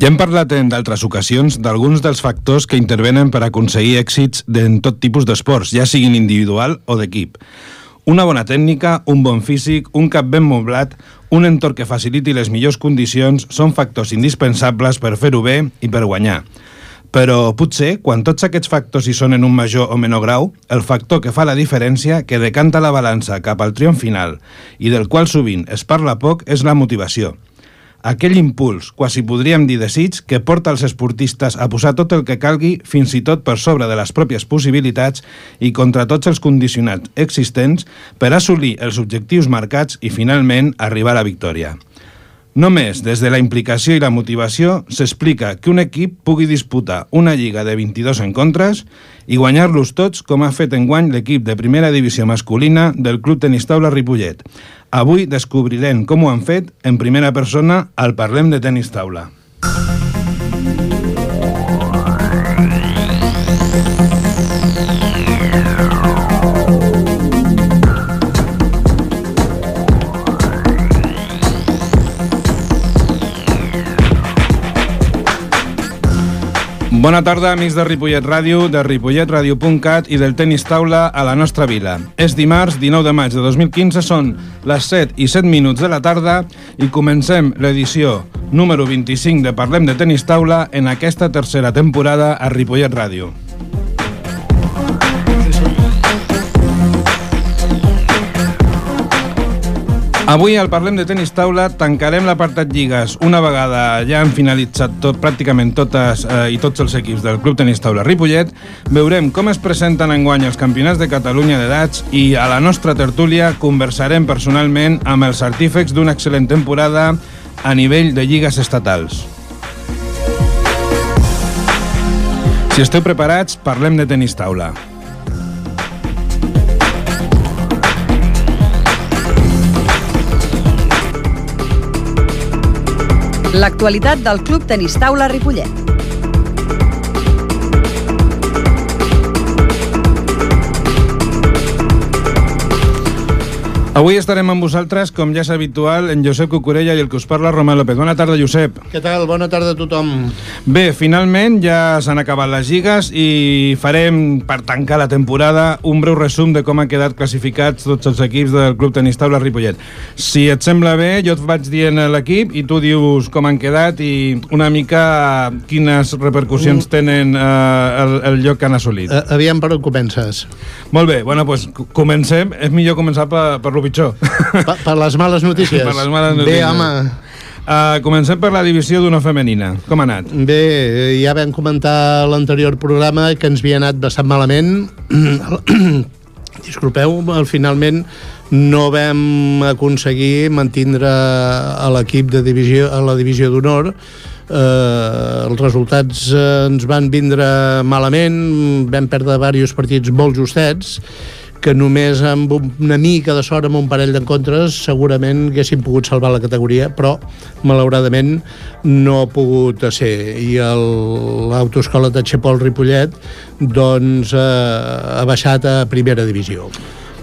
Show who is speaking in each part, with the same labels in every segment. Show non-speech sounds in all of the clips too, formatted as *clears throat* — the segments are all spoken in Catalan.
Speaker 1: Ja hem parlat en d'altres ocasions d'alguns dels factors que intervenen per aconseguir èxits en tot tipus d'esports, ja siguin individual o d'equip. Una bona tècnica, un bon físic, un cap ben moblat, un entorn que faciliti les millors condicions són factors indispensables per fer-ho bé i per guanyar. Però potser, quan tots aquests factors hi són en un major o menor grau, el factor que fa la diferència, que decanta la balança cap al triomf final i del qual sovint es parla poc, és la motivació – aquell impuls, quasi podríem dir desig, que porta els esportistes a posar tot el que calgui, fins i tot per sobre de les pròpies possibilitats i contra tots els condicionats existents per assolir els objectius marcats i, finalment, arribar a la victòria. Només des de la implicació i la motivació s'explica que un equip pugui disputar una lliga de 22 encontres i guanyar-los tots com ha fet enguany l'equip de primera divisió masculina del Club Tenis Taula Ripollet. Avui descobrirem com ho han fet en primera persona al Parlem de Tenis Taula. Bona tarda, amics de Ripollet Ràdio, de ripolletradio.cat i del tenis taula a la nostra vila. És dimarts, 19 de maig de 2015, són les 7 i 7 minuts de la tarda i comencem l'edició número 25 de Parlem de Tenis Taula en aquesta tercera temporada a Ripollet Ràdio. Avui al Parlem de Tenis Taula tancarem l'apartat Lligues una vegada ja han finalitzat tot, pràcticament totes eh, i tots els equips del Club Tenis Taula Ripollet. Veurem com es presenten enguany els campionats de Catalunya d'edats i a la nostra tertúlia conversarem personalment amb els artífecs d'una excel·lent temporada a nivell de lligues estatals. Si esteu preparats, parlem de tenis taula.
Speaker 2: L'actualitat del Club Tenis Taula Ripollet.
Speaker 1: Avui estarem amb vosaltres, com ja és habitual, en Josep Cucurella i el que us parla, Romà López. Bona tarda, Josep.
Speaker 3: Què tal? Bona tarda a tothom.
Speaker 1: Bé, finalment ja s'han acabat les lligues i farem, per tancar la temporada, un breu resum de com han quedat classificats tots els equips del Club Tenis Taula Ripollet. Si et sembla bé, jo et vaig dient l'equip i tu dius com han quedat i una mica quines repercussions mm. tenen eh, el, el lloc que han assolit.
Speaker 3: Aviam per on comences.
Speaker 1: Molt bé, bueno, doncs comencem. És millor començar per, per lo pitjor. *laughs*
Speaker 3: Per, per les males notícies.
Speaker 1: per les males notícies.
Speaker 3: Bé, home.
Speaker 1: Uh, comencem per la divisió d'una femenina. Com ha anat?
Speaker 3: Bé, ja vam comentar l'anterior programa que ens havia anat bastant malament. *clears throat* Disculpeu, al finalment no vam aconseguir mantindre a l'equip de divisió a la divisió d'honor eh, els resultats eh, ens van vindre malament vam perdre diversos partits molt justets que només amb una mica de sort amb un parell d'encontres segurament haguessin pogut salvar la categoria, però malauradament no ha pogut ser. I l'autoescola de Xepol Ripollet doncs eh, ha baixat a primera divisió.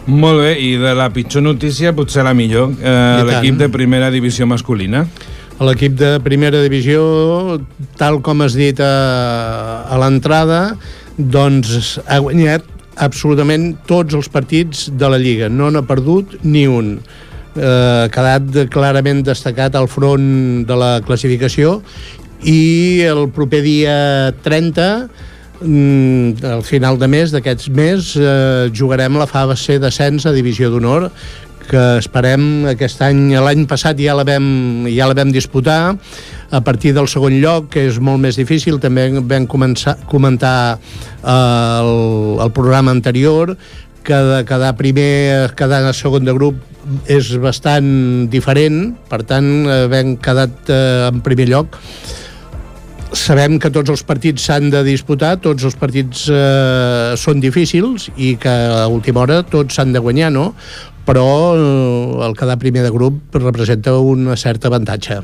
Speaker 1: Molt bé, i de la pitjor notícia potser la millor, eh, l'equip de primera divisió masculina.
Speaker 3: L'equip de primera divisió, tal com has dit a, a l'entrada, doncs ha guanyat absolutament tots els partits de la Lliga. No n'ha perdut ni un. Eh, quedat clarament destacat al front de la classificació i el proper dia 30 mm, al final de mes, d'aquests mes, eh, jugarem la fase d'ascens a Divisió d'Honor, que esperem aquest any, l'any passat ja la vam, ja la vam disputar, a partir del segon lloc, que és molt més difícil, també vam començar, comentar eh, el, el programa anterior, que de quedar primer, quedar segon de grup és bastant diferent, per tant, eh, vam quedat eh, en primer lloc. Sabem que tots els partits s'han de disputar, tots els partits eh, són difícils i que a última hora tots s'han de guanyar, no? Però eh, el quedar primer de grup representa un cert avantatge.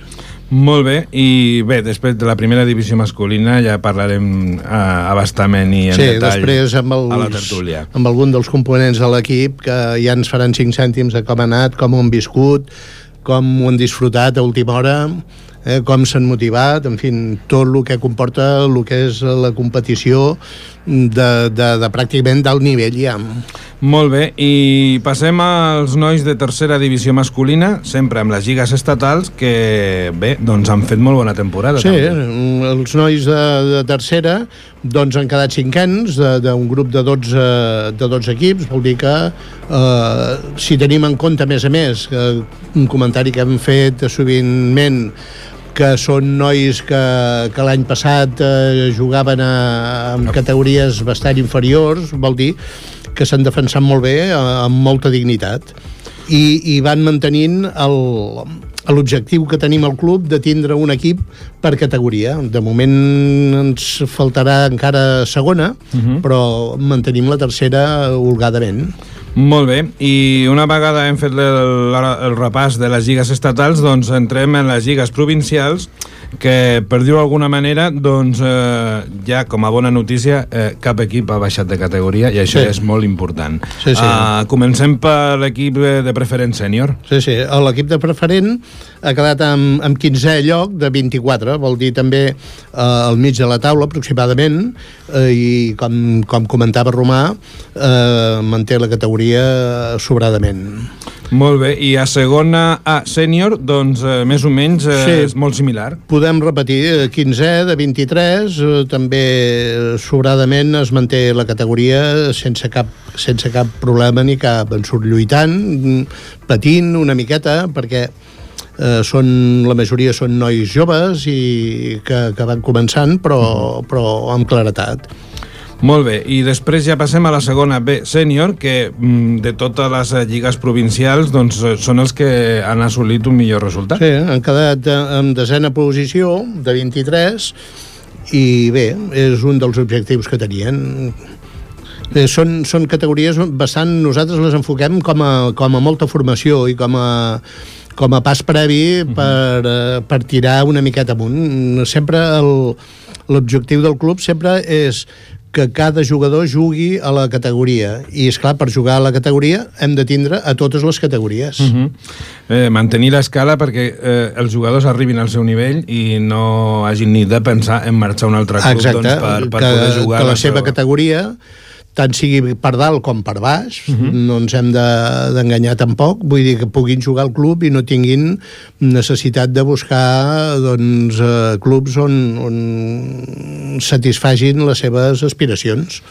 Speaker 1: Molt bé, i bé, després de la primera divisió masculina ja parlarem uh, abastament i en
Speaker 3: sí,
Speaker 1: detall
Speaker 3: després amb els,
Speaker 1: a la tertúlia.
Speaker 3: amb algun dels components de l'equip que ja ens faran 5 cèntims de com ha anat, com ho han viscut, com ho han disfrutat a última hora eh, com s'han motivat, en fi, tot el que comporta el que és la competició de, de, de pràcticament d'alt nivell ja.
Speaker 1: Molt bé, i passem als nois de tercera divisió masculina, sempre amb les lligues estatals, que bé, doncs han fet molt bona temporada.
Speaker 3: Sí,
Speaker 1: també.
Speaker 3: els nois de, de tercera doncs han quedat cinquens d'un grup de 12, de 12 equips, vol dir que eh, si tenim en compte, a més a més, que un comentari que hem fet sovintment que són nois que, que l'any passat eh, jugaven a, en categories bastant inferiors, vol dir que s'han defensat molt bé, eh, amb molta dignitat. I, i van mantenint el, l'objectiu que tenim al club de tindre un equip per categoria. De moment ens faltarà encara segona, uh -huh. però mantenim la tercera holgadament.
Speaker 1: Molt bé, i una vegada hem fet el, el repàs de les lligues estatals, doncs entrem en les lligues provincials, que per dir-ho d'alguna manera doncs eh, ja com a bona notícia eh, cap equip ha baixat de categoria i això sí. és molt important
Speaker 3: sí, sí.
Speaker 1: Uh, comencem per l'equip de preferent sènior
Speaker 3: sí, sí, l'equip de preferent ha quedat amb, amb 15è lloc de 24 vol dir també eh, al mig de la taula aproximadament eh, i com, com comentava Romà eh, manté la categoria sobradament
Speaker 1: molt bé, i a segona A sènior, doncs eh, més o menys eh, sí. és molt similar.
Speaker 3: Podem repetir, 15è eh, de 23, eh, també sobradament es manté la categoria sense cap, sense cap problema ni cap en surt lluitant, patint una miqueta, perquè eh, són, la majoria són nois joves i que, que van començant, però, però amb claretat.
Speaker 1: Molt bé, i després ja passem a la segona B sènior, que mm, de totes les lligues provincials doncs, eh, són els que han assolit un millor resultat.
Speaker 3: Sí, han quedat en desena posició de 23 i bé, és un dels objectius que tenien. Són, són categories bastant... Nosaltres les enfoquem com a, com a molta formació i com a com a pas previ per, uh, per tirar una miqueta amunt. Sempre l'objectiu del club sempre és que cada jugador jugui a la categoria. I, és clar per jugar a la categoria hem de tindre a totes les categories. Uh
Speaker 1: -huh. eh, mantenir l'escala perquè eh, els jugadors arribin al seu nivell i no hagin ni de pensar en marxar a un altre club
Speaker 3: Exacte,
Speaker 1: doncs, per, per
Speaker 3: que,
Speaker 1: poder jugar
Speaker 3: que la, la seva seva categoria tant sigui per dalt com per baix, uh mhm. -huh. no ens hem d'enganyar de, tampoc, vull dir que puguin jugar al club i no tinguin necessitat de buscar doncs, eh, clubs on, on satisfagin les seves aspiracions.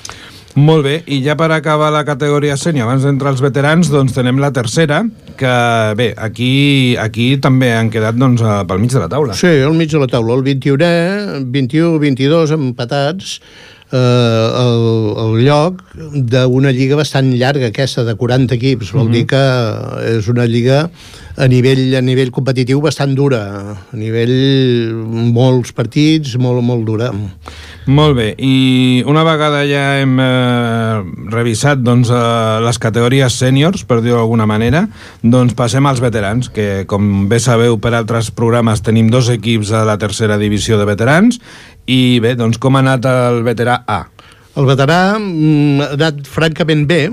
Speaker 1: Molt bé, i ja per acabar la categoria sènior, abans d'entrar als veterans, doncs tenem la tercera, que bé, aquí, aquí també han quedat doncs, pel mig de la taula.
Speaker 3: Sí, al mig de la taula, el 21è, 21-22 empatats, eh, el, el lloc d'una lliga bastant llarga, aquesta, de 40 equips. Vol mhm. -huh. dir que és una lliga a nivell, a nivell competitiu bastant dura, a nivell molts partits, molt, molt dura.
Speaker 1: Molt bé, i una vegada ja hem eh, revisat doncs, eh, les categories sèniors, per dir-ho d'alguna manera, doncs passem als veterans, que com bé sabeu per altres programes tenim dos equips a la tercera divisió de veterans i bé, doncs com ha anat el veterà A?
Speaker 3: El veterà mm, ha anat francament bé,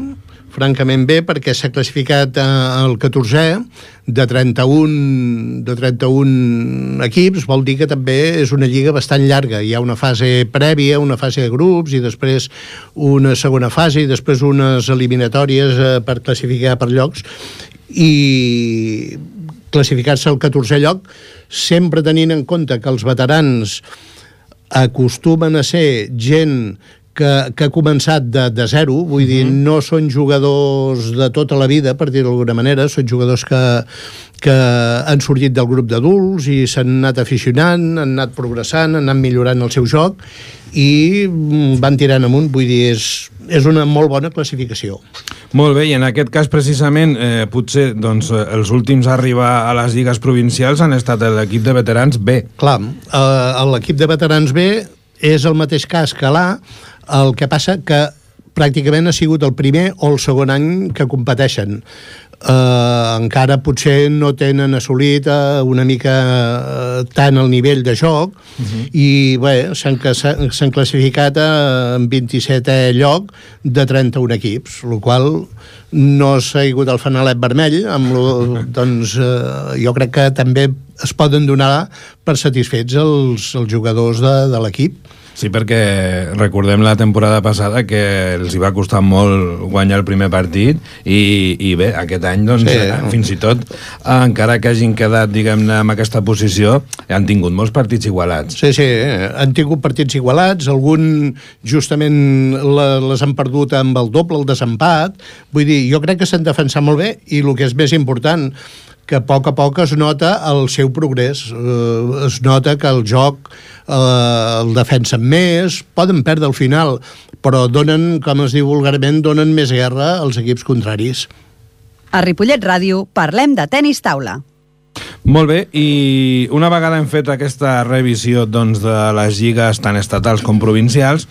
Speaker 3: francament bé perquè s'ha classificat eh, el 14è de 31, de 31 equips, vol dir que també és una lliga bastant llarga. Hi ha una fase prèvia, una fase de grups i després una segona fase i després unes eliminatòries eh, per classificar per llocs i classificar-se al 14è lloc sempre tenint en compte que els veterans acostumen a ser gent que, que ha començat de, de zero, vull uh -huh. dir, mhm. no són jugadors de tota la vida, per dir-ho d'alguna manera, són jugadors que, que han sortit del grup d'adults i s'han anat aficionant, han anat progressant, han anat millorant el seu joc i van tirant amunt, vull dir, és, és una molt bona classificació.
Speaker 1: Molt bé, i en aquest cas precisament eh, potser doncs, els últims a arribar a les lligues provincials han estat l'equip de veterans B.
Speaker 3: Clar, eh, l'equip de veterans B és el mateix cas que l'A, el que passa que pràcticament ha sigut el primer o el segon any que competeixen. Eh, encara potser no tenen assolit eh, una mica eh, tant el nivell de joc. Uh -huh. i bé, s'han classificat eh, en 27è lloc de 31 equips, el qual no s'ha hagut el fanalet vermell amb lo, *laughs* doncs eh, jo crec que també es poden donar per satisfets els, els jugadors de, de l'equip
Speaker 1: Sí, perquè recordem la temporada passada que els hi va costar molt guanyar el primer partit i, i bé, aquest any doncs, sí. Eh, fins i tot encara que hagin quedat diguem-ne en aquesta posició han tingut molts partits igualats
Speaker 3: Sí, sí, han tingut partits igualats algun justament les han perdut amb el doble, el desempat vull dir, jo crec que s'han defensat molt bé i el que és més important que a poc a poc es nota el seu progrés. Eh, es nota que el joc eh, el defensen més, poden perdre al final, però donen, com es diu vulgarment, donen més guerra als equips contraris.
Speaker 2: A Ripollet Ràdio parlem de tennis taula.
Speaker 1: Molt bé, i una vegada hem fet aquesta revisió doncs, de les lligues tant estatals com provincials,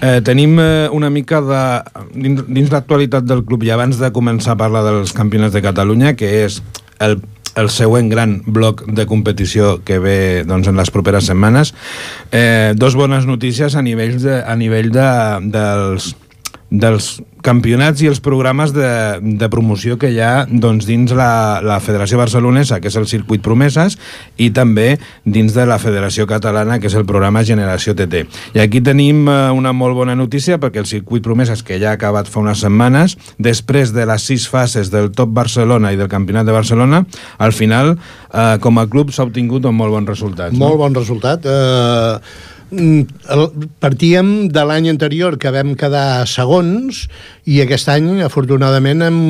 Speaker 1: eh, tenim eh, una mica de... dins, dins l'actualitat del club i abans de començar a parlar dels campionats de Catalunya, que és el, el següent gran bloc de competició que ve doncs, en les properes setmanes. Eh, dos bones notícies a nivell, de, a nivell de, dels, dels campionats i els programes de, de promoció que hi ha doncs, dins la, la Federació Barcelonesa, que és el Circuit Promeses, i també dins de la Federació Catalana, que és el programa Generació TT. I aquí tenim eh, una molt bona notícia, perquè el Circuit Promeses, que ja ha acabat fa unes setmanes, després de les sis fases del Top Barcelona i del Campionat de Barcelona, al final, eh, com a club, s'ha obtingut un molt bon resultat.
Speaker 3: Molt no? bon resultat. Eh partíem de l'any anterior que vam quedar segons i aquest any afortunadament hem,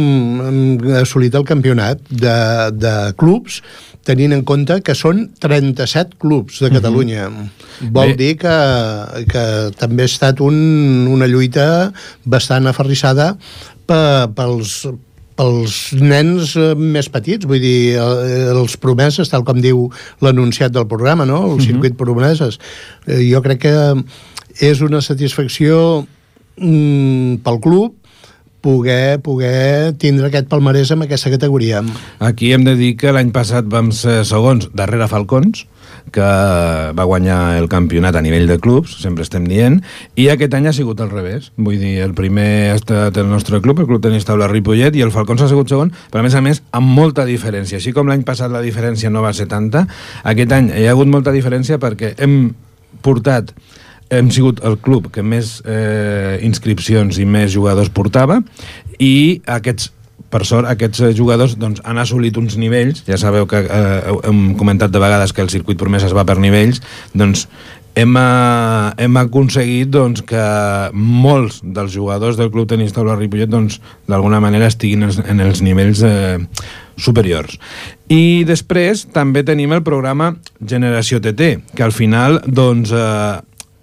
Speaker 3: hem assolit el campionat de, de clubs tenint en compte que són 37 clubs de mhm. Catalunya. Uh -huh. Vol Bé. dir que, que també ha estat un, una lluita bastant aferrissada pels, pels nens eh, més petits, vull dir, els promeses, tal com diu l'anunciat del programa, no? el mhm. circuit uh -huh. promeses. Eh, jo crec que és una satisfacció mm, pel club poder, poder tindre aquest palmarès amb aquesta categoria.
Speaker 1: Aquí hem de dir que l'any passat vam ser segons darrere Falcons, que va guanyar el campionat a nivell de clubs, sempre estem dient, i aquest any ha sigut al revés. Vull dir, el primer ha estat el nostre club, el Club Tenis Taula Ripollet, i el Falcons ha sigut segon, però a més a més amb molta diferència. Així com l'any passat la diferència no va ser tanta, aquest any hi ha hagut molta diferència perquè hem portat hem sigut el club que més eh, inscripcions i més jugadors portava i aquests per sort, aquests eh, jugadors doncs, han assolit uns nivells, ja sabeu que eh, hem comentat de vegades que el circuit promès es va per nivells, doncs hem, eh, hem aconseguit doncs, que molts dels jugadors del Club Tenis Taula Ripollet doncs, d'alguna manera estiguin en els nivells eh, superiors. I després també tenim el programa Generació TT, que al final doncs, eh,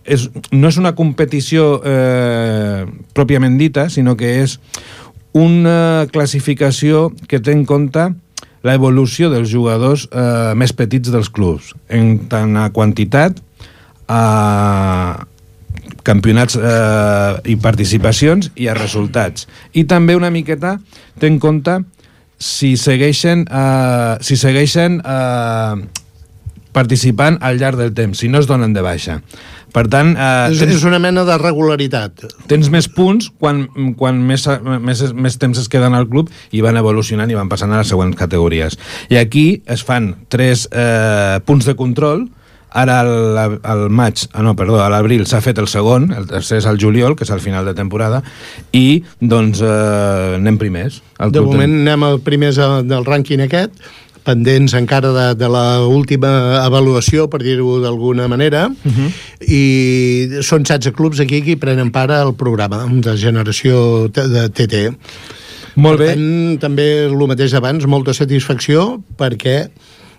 Speaker 1: és, no és una competició eh, pròpiament dita, sinó que és una classificació que té en compte l'evolució dels jugadors eh, més petits dels clubs, en tant a quantitat, a campionats eh, i participacions i a resultats. I també una miqueta té en compte si segueixen, eh, si segueixen eh, participant al llarg del temps, si no es donen de baixa. Per tant...
Speaker 3: Eh, és, tens, és una mena de regularitat.
Speaker 1: Tens més punts quan, quan més, més, més temps es queden al club i van evolucionant i van passant a les següents categories. I aquí es fan tres eh, punts de control, Ara al, al maig, ah no, perdó, a l'abril s'ha fet el segon, el tercer és el juliol, que és al final de temporada, i doncs eh, anem primers.
Speaker 3: de moment anem primers del rànquing aquest, pendents encara de, de la última avaluació, per dir-ho d'alguna manera, uh mhm. -huh. i són 16 clubs aquí que prenen part al programa de generació de TT.
Speaker 1: Molt bé.
Speaker 3: tant, també el mateix abans, molta satisfacció perquè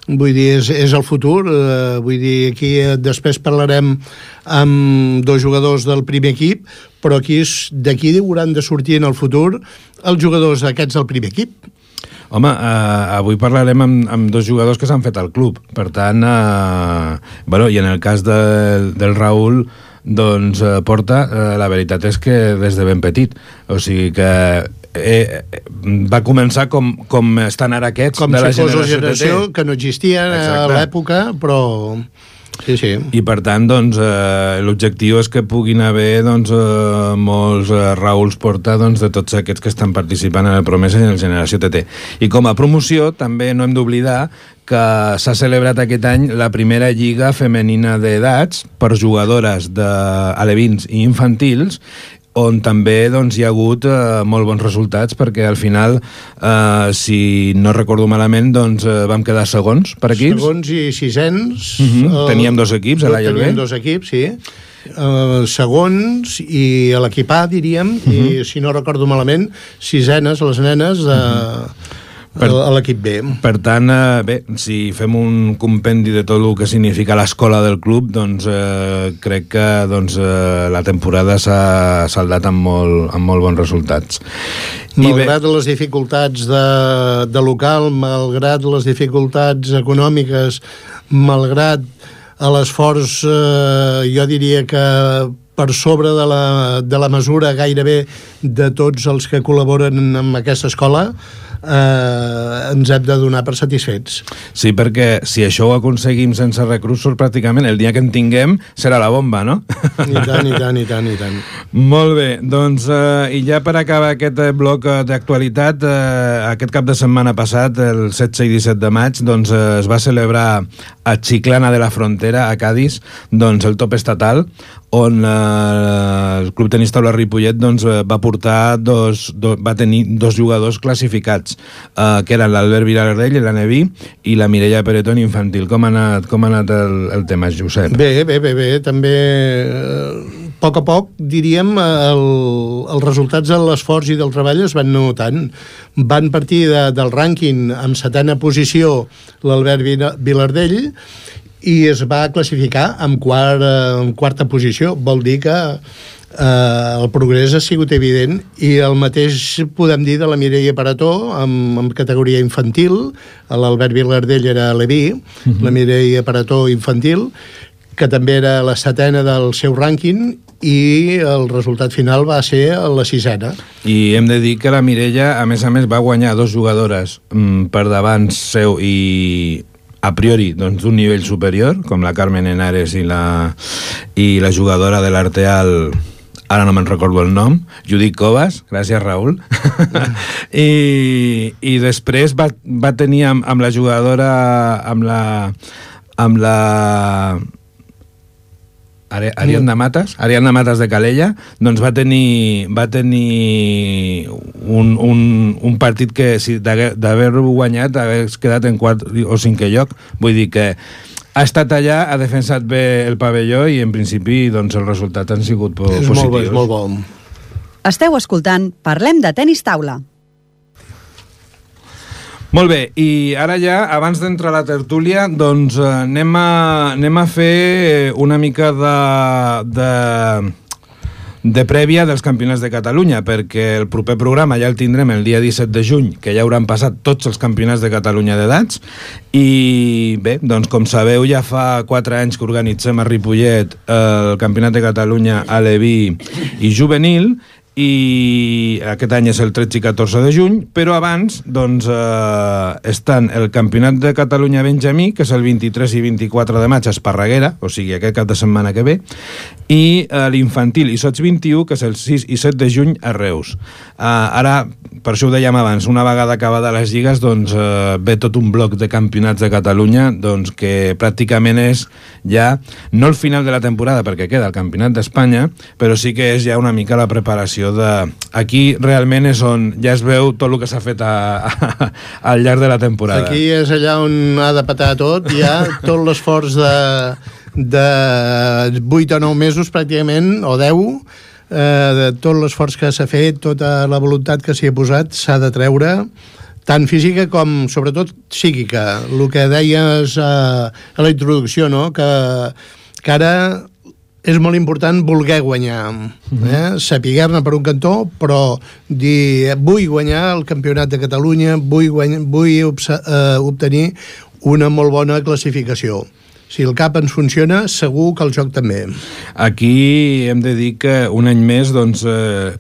Speaker 3: vull dir, és, és el futur eh, vull dir, aquí eh, després parlarem amb dos jugadors del primer equip però aquí d'aquí hauran de sortir en el futur els jugadors aquests del primer equip
Speaker 1: Home, eh, avui parlarem amb, amb dos jugadors que s'han fet al club. Per tant, eh, bueno, i en el cas de, del Raül, doncs eh, porta, eh, la veritat és que des de ben petit. O sigui que eh, va començar com, com estan ara aquests
Speaker 3: com
Speaker 1: de la generació,
Speaker 3: generació que no existia
Speaker 1: Exacte.
Speaker 3: a l'època, però... Sí, sí.
Speaker 1: I per tant, doncs, eh, l'objectiu és que puguin haver doncs, eh, molts eh, Rauls Porta doncs, de tots aquests que estan participant en el Promesa i en el Generació TT. I com a promoció, també no hem d'oblidar que s'ha celebrat aquest any la primera lliga femenina d'edats per jugadores de alevins i infantils on també doncs, hi ha hagut eh, molt bons resultats perquè al final, eh, si no recordo malament, doncs, eh, vam quedar segons per equips.
Speaker 3: Segons i sisens...
Speaker 1: Mhm.
Speaker 3: eh,
Speaker 1: Teníem dos equips, a l'A i el B.
Speaker 3: Teníem dos equips, sí. Uh, segons i a l'equip A, diríem,
Speaker 1: Mhm.
Speaker 3: i si no recordo malament, sisenes, les nenes, de,
Speaker 1: Mhm. Per-
Speaker 3: a l'equip B.
Speaker 1: Per tant, eh, bé, si fem un compendi de tot el que significa l'escola del club, doncs eh, crec que doncs, eh, la temporada s'ha saldat amb molt, amb molt bons resultats.
Speaker 3: Malgrat les dificultats de, de local, malgrat les dificultats econòmiques, malgrat l'esforç, eh, jo diria que per sobre de la, de la mesura gairebé de tots els que col·laboren amb aquesta escola, eh, ens hem de donar per satisfets.
Speaker 1: Sí, perquè si això ho aconseguim sense recursos, pràcticament el dia que en tinguem serà la bomba, no?
Speaker 3: I tant, i tant, i tant, i tant. *laughs*
Speaker 1: Molt bé, doncs, eh, i ja per acabar aquest eh, bloc eh, d'actualitat, eh, aquest cap de setmana passat, el 16 i 17 de maig, doncs, eh, es va celebrar a Chiclana de la Frontera, a Cádiz, doncs, el top estatal, on eh, el Club Tenis Taula Ripollet doncs, eh, va portar dos, do, va tenir dos jugadors classificats, eh, que eren l'Albert Vilardell, la Neví, i la Mireia Peretón infantil. Com ha anat, com ha anat el, el tema, Josep?
Speaker 3: Bé, bé, bé, bé. També, eh, a poc a poc, diríem, el, els resultats de l'esforç i del treball es van notant. Van partir de, del rànquing amb setena posició l'Albert Vila- Vilardell i es va classificar en, quart, eh, en quarta posició. Vol dir que eh, el progrés ha sigut evident i el mateix podem dir de la Mireia Parató amb, amb categoria infantil l'Albert Vilardell era Leví uh -huh. la Mireia Parató infantil que també era la setena del seu rànquing i el resultat final va ser la sisena
Speaker 1: I hem de dir que la Mireia, a més a més, va guanyar dos jugadores mm, per davant seu i a priori doncs, d'un nivell superior, com la Carmen Henares i la, i la jugadora de l'Arteal ara no me'n recordo el nom, Judit Covas, gràcies Raül, *laughs* I, i després va, va tenir amb, amb la jugadora, amb la, amb la Ari- Ariadna Matas, Ariadna Matas de Calella, doncs va tenir, va tenir un, un, un partit que si d'haver- d'haver-ho guanyat hagués quedat en quart o cinquè lloc. Vull dir que ha estat allà, ha defensat bé el pavelló i en principi doncs, els resultats han sigut po
Speaker 3: és
Speaker 1: positius.
Speaker 3: molt bo, és molt bo
Speaker 2: Esteu escoltant Parlem de tenis taula.
Speaker 1: Molt bé, i ara ja, abans d'entrar a la tertúlia, doncs eh, anem a, anem a fer una mica de, de, de prèvia dels campionats de Catalunya, perquè el proper programa ja el tindrem el dia 17 de juny, que ja hauran passat tots els campionats de Catalunya d'edats, i bé, doncs com sabeu, ja fa 4 anys que organitzem a Ripollet el Campionat de Catalunya Aleví i Juvenil, i aquest any és el 13 i 14 de juny, però abans doncs, eh, estan el Campionat de Catalunya Benjamí, que és el 23 i 24 de maig a Esparreguera, o sigui, aquest cap de setmana que ve, i eh, l'infantil i sots 21, que és el 6 i 7 de juny a Reus. Eh, ara, per això ho dèiem abans, una vegada acabada les lligues, doncs eh, ve tot un bloc de campionats de Catalunya doncs, que pràcticament és ja, no el final de la temporada, perquè queda el Campionat d'Espanya, però sí que és ja una mica la preparació de... Aquí realment és on ja es veu tot el que s'ha fet a, a, al llarg de la temporada.
Speaker 3: Aquí és allà on ha de patar tot, ja tot l'esforç de, de 8 o 9 mesos pràcticament, o 10, eh, de tot l'esforç que s'ha fet, tota la voluntat que s'hi ha posat, s'ha de treure tant física com, sobretot, psíquica. El que deies eh, a la introducció, no?, que, que ara és molt important voler guanyar, eh? saber-ne per un cantó, però dir, vull guanyar el campionat de Catalunya, vull, guanyar, vull eh, obtenir una molt bona classificació. Si el cap ens funciona, segur que el joc també.
Speaker 1: Aquí hem de dir que un any més, doncs, eh,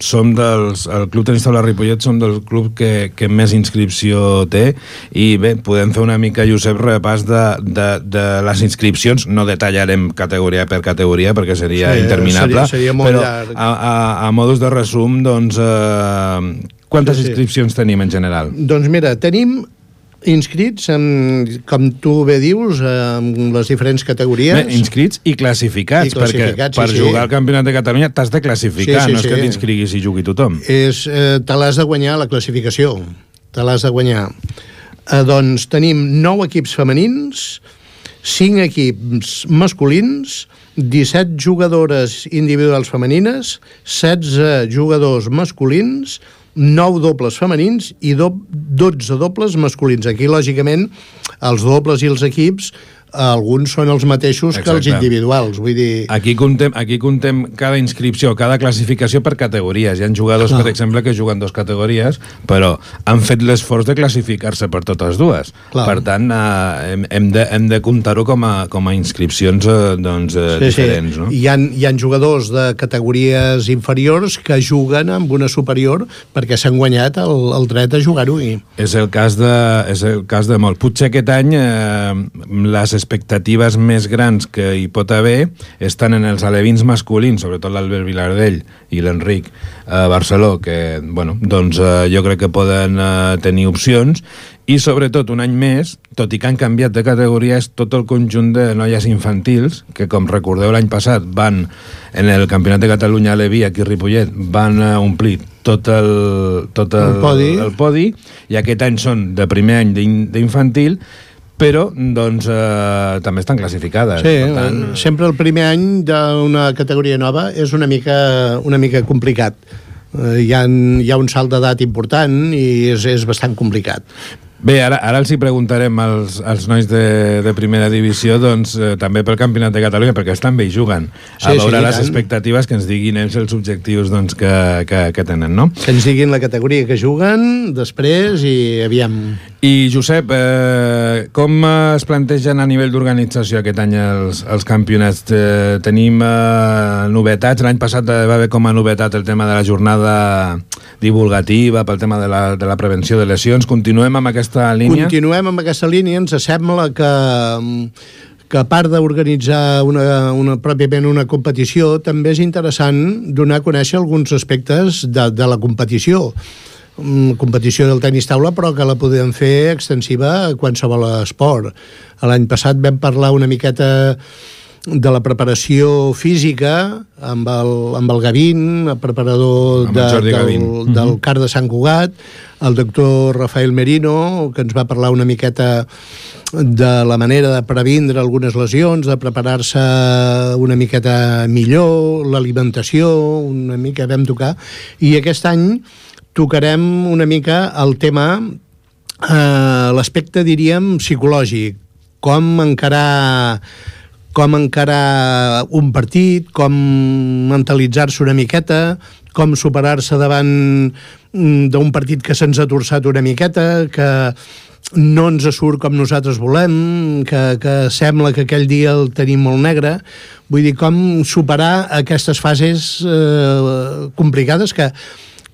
Speaker 1: som dels, el Club Tenis Taula Ripollet som del club que, que més inscripció té i bé, podem fer una mica, Josep, repàs de, de, de les inscripcions, no detallarem categoria per categoria perquè seria sí, interminable,
Speaker 3: seria, seria molt
Speaker 1: però
Speaker 3: llarg.
Speaker 1: a, a, a modus de resum, doncs, eh, quantes
Speaker 3: Sí, sí.
Speaker 1: inscripcions tenim en general?
Speaker 3: Doncs mira, tenim inscrits, en, com tu bé dius, en les diferents categories.
Speaker 1: Bé, inscrits i classificats,
Speaker 3: I classificats,
Speaker 1: perquè per
Speaker 3: sí, sí.
Speaker 1: jugar al Campionat de Catalunya t'has de classificar,
Speaker 3: Sí, sí,
Speaker 1: no és
Speaker 3: sí.
Speaker 1: que t'inscriguis i jugui tothom.
Speaker 3: és, eh, te l'has de guanyar la classificació, te l'has de guanyar. Eh, doncs tenim 9 equips femenins, 5 equips masculins, 17 jugadores individuals femenines, 16 jugadors masculins, 9 dobles femenins i do 12 dobles masculins. Aquí, lògicament, els dobles i els equips, alguns són els mateixos que els
Speaker 1: Exacte.
Speaker 3: individuals. Vull dir...
Speaker 1: Aquí contem, aquí contem cada inscripció, cada classificació per categories. Hi ha jugadors,
Speaker 3: Clar.
Speaker 1: per exemple, que juguen dos categories, però han fet l'esforç de classificar-se per totes dues.
Speaker 3: Clar.
Speaker 1: Per tant, eh, hem, hem de, hem de comptar-ho com, a, com a inscripcions eh, doncs, eh, diferents. No?
Speaker 3: Hi, ha, hi ha jugadors de categories inferiors que juguen amb una superior perquè s'han guanyat el, el dret a jugar-ho. I...
Speaker 1: És el cas de, és el cas de molt. Potser aquest any eh, les expectatives més grans que hi pot haver estan en els alevins masculins, sobretot l'Albert Vilardell i l'Enric eh, Barceló, que bueno, doncs, eh, jo crec que poden eh, tenir opcions i sobretot un any més, tot i que han canviat de categoria, és tot el conjunt de noies infantils, que com recordeu l'any passat van en el Campionat de Catalunya a Levi, aquí a Ripollet, van eh, omplir tot el, tot el,
Speaker 3: El podi.
Speaker 1: el podi i aquest any són de primer any d'in- d'infantil però doncs eh, també estan classificades
Speaker 3: Sí,
Speaker 1: per tant,
Speaker 3: eh, sempre el primer any d'una categoria nova és una mica, una mica complicat. Eh, hi, ha, hi ha un salt d'edat important i és, és bastant complicat.
Speaker 1: Bé, ara, ara els hi preguntarem als, als nois de, de primera divisió doncs, eh, també pel Campionat de Catalunya, perquè estan bé i juguen.
Speaker 3: Sí,
Speaker 1: a
Speaker 3: sí,
Speaker 1: veure
Speaker 3: i
Speaker 1: les
Speaker 3: tant.
Speaker 1: expectatives que ens diguin ells els objectius doncs, que, que, que tenen, no?
Speaker 3: Que ens diguin la categoria que juguen després i aviam...
Speaker 1: I, Josep, eh, com es plantegen a nivell d'organització aquest any els, els campionats? Eh, tenim eh, novetats? L'any passat va haver com a novetat el tema de la jornada divulgativa pel tema de la, de la prevenció de lesions. Continuem amb aquesta línia?
Speaker 3: Continuem amb aquesta línia, ens sembla que que a part d'organitzar una, una, pròpiament una competició, també és interessant donar a conèixer alguns aspectes de, de la competició. Mm, competició del tenis taula, però que la podem fer extensiva a qualsevol esport. L'any passat vam parlar una miqueta de la preparació física amb el, amb el Gavín, el preparador
Speaker 1: el
Speaker 3: de,
Speaker 1: Jordi
Speaker 3: del,
Speaker 1: Gavín.
Speaker 3: del CAR de Sant Cugat, el doctor Rafael Merino, que ens va parlar una miqueta de la manera de previndre algunes lesions, de preparar-se una miqueta millor, l'alimentació, una mica vam tocar, i aquest any tocarem una mica el tema, eh, l'aspecte, diríem, psicològic, com encarar com encarar un partit, com mentalitzar-se una miqueta, com superar-se davant mm, d'un partit que se'ns ha torçat una miqueta, que no ens surt com nosaltres volem, que, que sembla que aquell dia el tenim molt negre. Vull dir, com superar aquestes fases eh, complicades que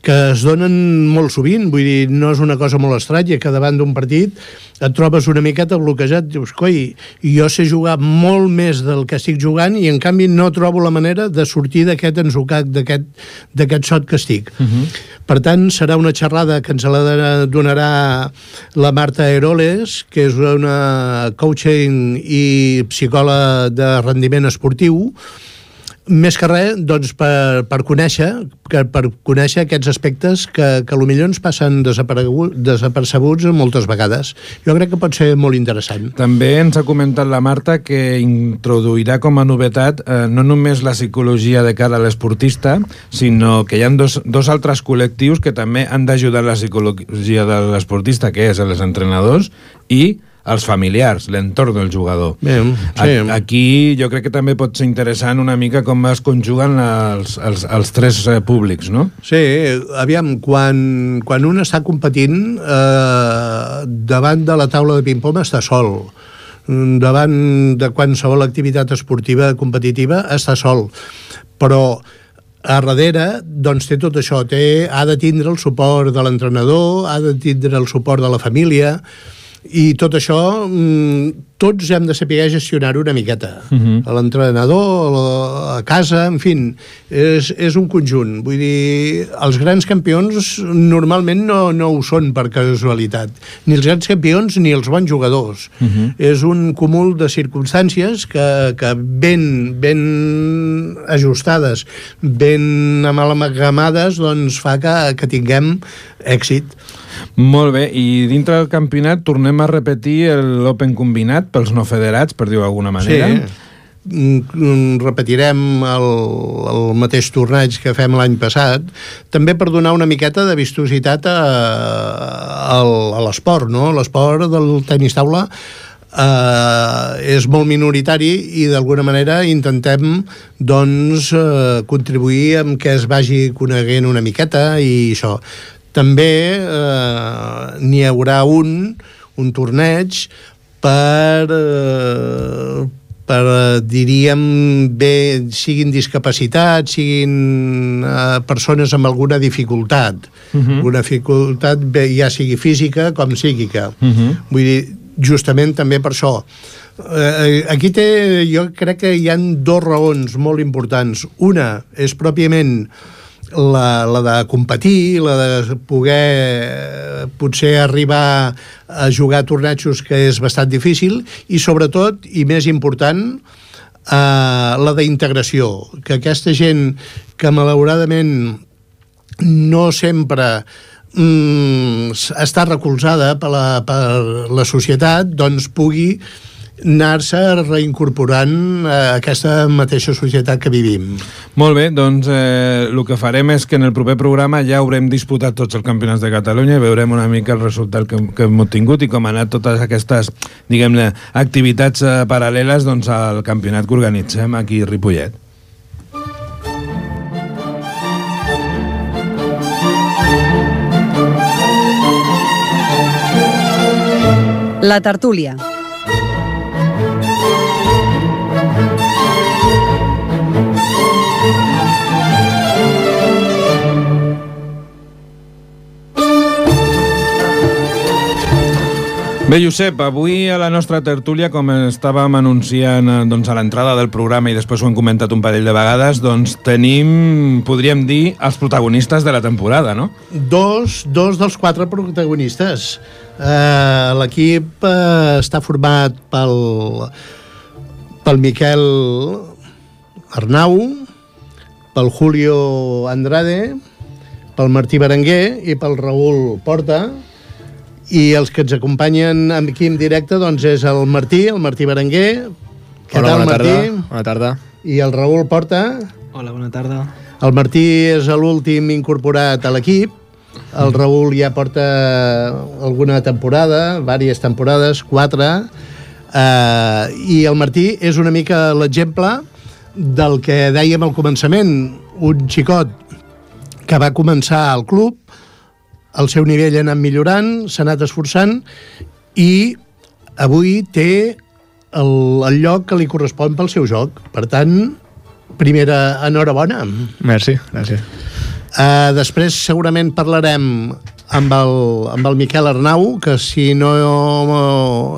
Speaker 3: que es donen molt sovint, vull dir, no és una cosa molt estranya que davant d'un partit et trobes una miqueta bloquejat, dius, coi, jo sé jugar molt més del que estic jugant i en canvi no trobo la manera de sortir d'aquest ensucat, d'aquest d'aquest sot que estic. Uh -huh. Per tant, serà una xerrada que ens la donarà la Marta Heroles, que és una coaching i psicòloga de rendiment esportiu, més que res, doncs, per, per conèixer que per conèixer aquests aspectes que, que potser ens passen desapercebuts moltes vegades. Jo crec que pot ser molt interessant.
Speaker 1: També ens ha comentat la Marta que introduirà com a novetat eh, no només la psicologia de cara a l'esportista, sinó que hi ha dos, dos altres col·lectius que també han d'ajudar la psicologia de l'esportista, que és els entrenadors i els familiars, l'entorn del jugador.
Speaker 3: Bé, sí.
Speaker 1: A- Aquí jo crec que també pot ser interessant una mica com es conjuguen els, els, els tres eh, públics, no?
Speaker 3: Sí, aviam, quan, quan un està competint eh, davant de la taula de ping-pong està sol. davant de qualsevol activitat esportiva competitiva està sol. Però a darrere doncs té tot això, té, ha de tindre el suport de l'entrenador, ha de tindre el suport de la família, i tot això mm, tots hem de saber gestionar-ho una miqueta. Uh -huh. a l'entrenador a casa, en fi és, és un conjunt. Vull dir, els grans campions normalment no, no ho són per casualitat. Ni els grans campions ni els bons jugadors. Uh -huh. és un cúmul de circumstàncies que, que ben, ben ajustades ben amalgamades doncs fa que, que tinguem èxit
Speaker 1: molt bé, i dintre del campionat tornem a repetir l'Open combinat pels no federats, per dir-ho d'alguna manera.
Speaker 3: Sí, mm, repetirem el, el mateix torneig que fem l'any passat, també per donar una miqueta de vistositat a, a, l'esport, no? L'esport del tenis taula eh, és molt minoritari i d'alguna manera intentem doncs eh, contribuir amb que es vagi coneguent una miqueta i això també eh, n'hi haurà un, un torneig per, eh, per, diríem, bé, siguin discapacitats, siguin eh, persones amb alguna dificultat. Uh mhm. -huh. Una dificultat, bé, ja sigui física com psíquica. Uh mhm. -huh. Vull dir, justament també per això. Eh, aquí té, jo crec que hi han dos raons molt importants. Una és pròpiament la, la de competir, la de poder potser arribar a jugar a tornejos que és bastant difícil i sobretot, i més important, eh, la d'integració, que aquesta gent que malauradament no sempre mm, està recolzada per la, per la societat, doncs pugui anar-se reincorporant a aquesta mateixa societat que vivim.
Speaker 1: Molt bé, doncs eh, el que farem és que en el proper programa ja haurem disputat tots els campionats de Catalunya i veurem una mica el resultat que, que hem tingut i com han anat totes aquestes, diguem-ne, activitats eh, paral·leles doncs, al campionat que organitzem aquí a Ripollet.
Speaker 2: La tertúlia.
Speaker 1: Bé, Josep, avui a la nostra tertúlia, com estàvem anunciant eh, doncs, a l'entrada del programa i després ho hem comentat un parell de vegades, doncs tenim, podríem dir, els protagonistes de la temporada, no?
Speaker 3: Dos, dos dels quatre protagonistes. Uh, L'equip uh, està format pel, pel Miquel Arnau, pel Julio Andrade, pel Martí Berenguer i pel Raül Porta, i els que ens acompanyen aquí en directe doncs és el Martí, el Martí Berenguer.
Speaker 4: Què Hola, tal, bona Martí? tarda. Bona tarda.
Speaker 3: I el Raül Porta.
Speaker 5: Hola, bona tarda.
Speaker 3: El Martí és l'últim incorporat a l'equip. El Raül ja porta alguna temporada, diverses temporades, quatre. Uh, I el Martí és una mica l'exemple del que dèiem al començament, un xicot que va començar al club, el seu nivell ha anat millorant, s'ha anat esforçant i avui té el, el lloc que li correspon pel seu joc. Per tant, primera enhorabona.
Speaker 4: Merci, gràcies.
Speaker 3: Uh, després segurament parlarem amb el, amb el Miquel Arnau, que si no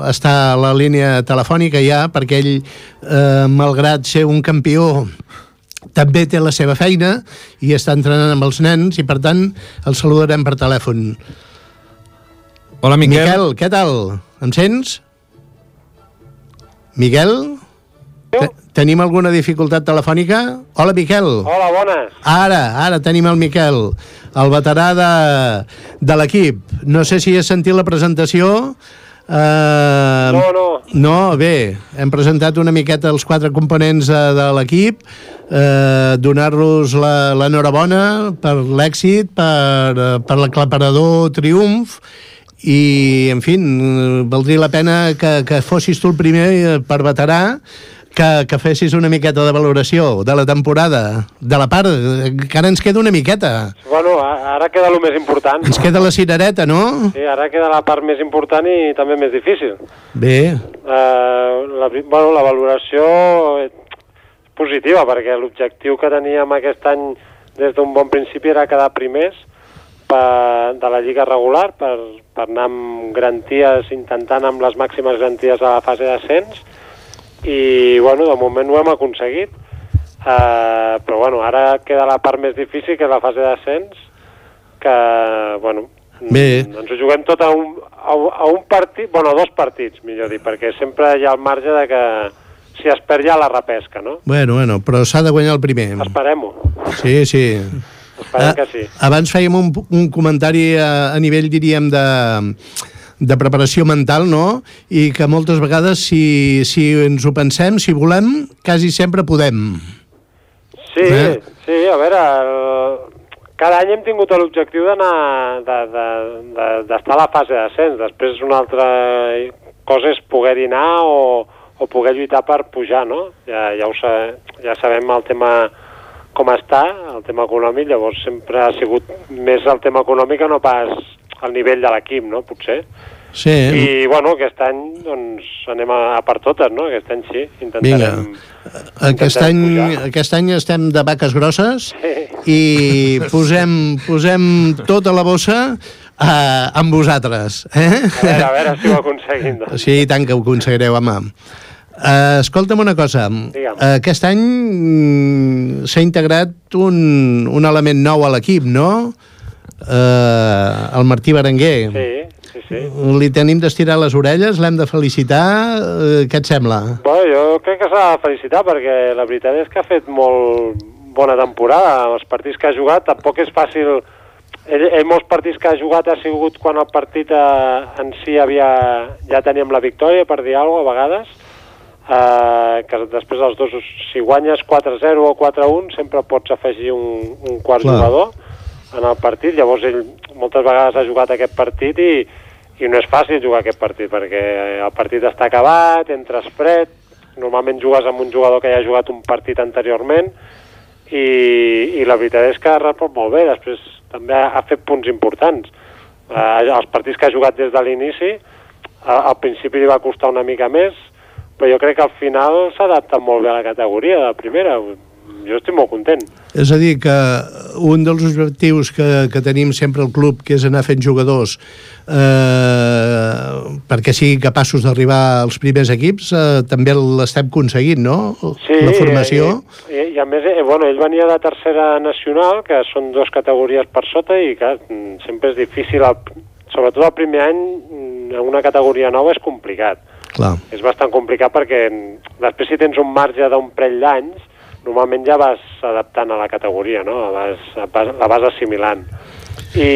Speaker 3: està a la línia telefònica ja, perquè ell, eh, malgrat ser un campió també té la seva feina i està entrenant amb els nens i per tant el saludarem per telèfon.
Speaker 1: Hola Miquel.
Speaker 3: Miquel, què tal? Em sents? Miquel? Te tenim alguna dificultat telefònica? Hola, Miquel.
Speaker 6: Hola, bones.
Speaker 3: Ara, ara tenim el Miquel, el veterà de, de l'equip. No sé si has sentit la presentació.
Speaker 6: Uh, no, no.
Speaker 3: No, bé, hem presentat una miqueta els quatre components uh, de l'equip, uh, donar-los l'enhorabona per l'èxit, per, per l'aclaparador triomf, i, en fi, valdria la pena que, que fossis tu el primer per veterà, que, que fessis una miqueta de valoració de la temporada, de la part, encara ens queda una miqueta.
Speaker 6: Bueno, ara queda el més important.
Speaker 3: Ens queda la cirereta, no?
Speaker 6: Sí, ara queda la part més important i també més difícil.
Speaker 3: Bé.
Speaker 6: Uh, la, bueno, la valoració positiva, perquè l'objectiu que teníem aquest any des d'un bon principi era quedar primers per, de la lliga regular per, per anar amb garanties, intentant amb les màximes garanties a la fase d'ascens i bueno, de moment ho hem aconseguit uh, però bueno, ara queda la part més difícil que és la fase d'ascens que bueno,
Speaker 3: Bé.
Speaker 6: ens ho juguem tot a un, a, a un partit, bueno, a dos partits millor dir, perquè sempre hi ha el marge de que si es perd ja la repesca, no?
Speaker 3: Bueno, bueno, però s'ha de guanyar el primer.
Speaker 6: Esperem-ho.
Speaker 3: Sí, sí.
Speaker 6: Esperem que sí.
Speaker 3: Abans fèiem un, un comentari a, a nivell, diríem, de, de preparació mental, no? I que moltes vegades, si, si ens ho pensem, si volem, quasi sempre podem.
Speaker 6: Sí, eh? sí, a veure, el, cada any hem tingut l'objectiu d'anar d'estar de, de, de, a la fase d'ascens. Després una altra cosa és poder-hi anar o, o poder lluitar per pujar, no? Ja, ja, ho sa, ja sabem el tema com està, el tema econòmic, llavors sempre ha sigut més el tema econòmic que no pas el nivell de l'equip, no?, potser.
Speaker 3: Sí.
Speaker 6: I, bueno, aquest any, doncs, anem a, a per totes, no? Aquest any sí, intentarem...
Speaker 3: Vinga. Aquest any, pujar. aquest any estem de vaques grosses
Speaker 6: sí.
Speaker 3: i posem, posem tota la bossa uh, amb vosaltres. Eh?
Speaker 6: A veure, a veure si ho aconseguim. Doncs.
Speaker 3: Sí, tant que ho aconseguireu, home. Uh, escolta'm una cosa.
Speaker 6: Digue'm.
Speaker 3: Uh, aquest any mm, s'ha integrat un, un element nou a l'equip, no? Uh, el Martí Berenguer.
Speaker 6: Sí, sí, sí.
Speaker 3: Li tenim d'estirar les orelles, l'hem de felicitar. Uh, què et sembla?
Speaker 6: Bueno, jo crec que s'ha de felicitar perquè la veritat és que ha fet molt bona temporada. Els partits que ha jugat tampoc és fàcil... Ell, ell molts partits que ha jugat ha sigut quan el partit eh, en si havia, ja teníem la victòria, per dir alguna cosa, a vegades, eh, que després dels dos, si guanyes 4-0 o 4-1, sempre pots afegir un, un quart
Speaker 3: Clar.
Speaker 6: jugador en el partit, llavors ell moltes vegades ha jugat aquest partit i, i no és fàcil jugar aquest partit perquè el partit està acabat, entres fred, normalment jugues amb un jugador que ja ha jugat un partit anteriorment i, i la veritat és que ha molt bé, després també ha, ha fet punts importants. Eh, els partits que ha jugat des de l'inici, al principi li va costar una mica més, però jo crec que al final s'ha adaptat molt bé a la categoria de primera. Jo estic molt content.
Speaker 3: És a dir, que un dels objectius que, que tenim sempre al club, que és anar fent jugadors eh, perquè siguin capaços d'arribar als primers equips, eh, també l'estem aconseguint, no?
Speaker 6: Sí,
Speaker 3: La formació.
Speaker 6: I, i, i a més, eh, bueno, ell venia de tercera nacional, que són dues categories per sota, i que sempre és difícil, el, sobretot el primer any, en una categoria nova és complicat.
Speaker 3: Clar.
Speaker 6: És bastant complicat perquè després si tens un marge d'un parell d'anys, normalment ja vas adaptant a la categoria, no? La vas, vas, la vas assimilant. I,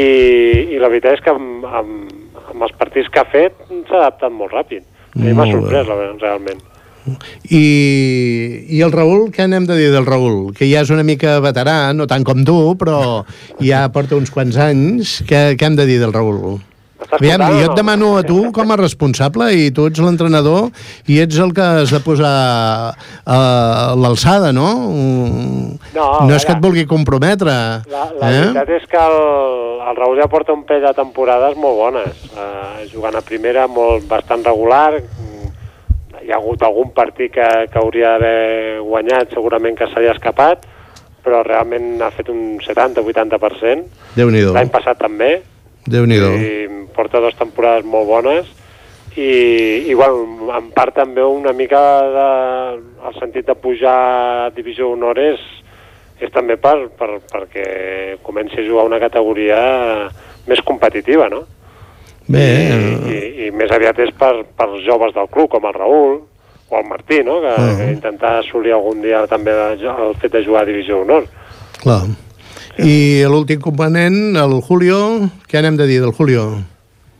Speaker 6: I la veritat és que amb, amb, amb els partits que ha fet s'ha adaptat molt ràpid. A mi m'ha sorprès, la realment.
Speaker 3: I, I el Raül, què n'hem de dir del Raül? Que ja és una mica veterà, no tant com tu, però ja porta uns quants anys. Què, què hem de dir del Raül? Aviam, jo et demano a tu com a responsable i tu ets l'entrenador i ets el que has de posar a l'alçada, no?
Speaker 6: No,
Speaker 3: no és que et vulgui comprometre.
Speaker 6: La, la
Speaker 3: eh?
Speaker 6: veritat és que el, el Raül ja porta un pell de temporades molt bones, uh, jugant a primera molt bastant regular, hi ha hagut algun partit que, que hauria d'haver guanyat, segurament que ha escapat, però realment ha fet un 70-80%.
Speaker 3: Déu-n'hi-do.
Speaker 6: L'any passat també,
Speaker 3: Déu-n'hi-do.
Speaker 6: i porta dues temporades molt bones, i, i bueno, en part també una mica de, el sentit de pujar a Divisió Honor és, és també per, per, perquè comenci a jugar una categoria més competitiva, no?
Speaker 3: Bé,
Speaker 6: I, i, i més aviat és per, per joves del club, com el Raül o el Martí, no? que,
Speaker 3: Ah.
Speaker 6: que intentar assolir algun dia també el fet de jugar a Divisió Honor.
Speaker 3: clar. I l'últim component, el Julio, què n'hem de dir del Julio?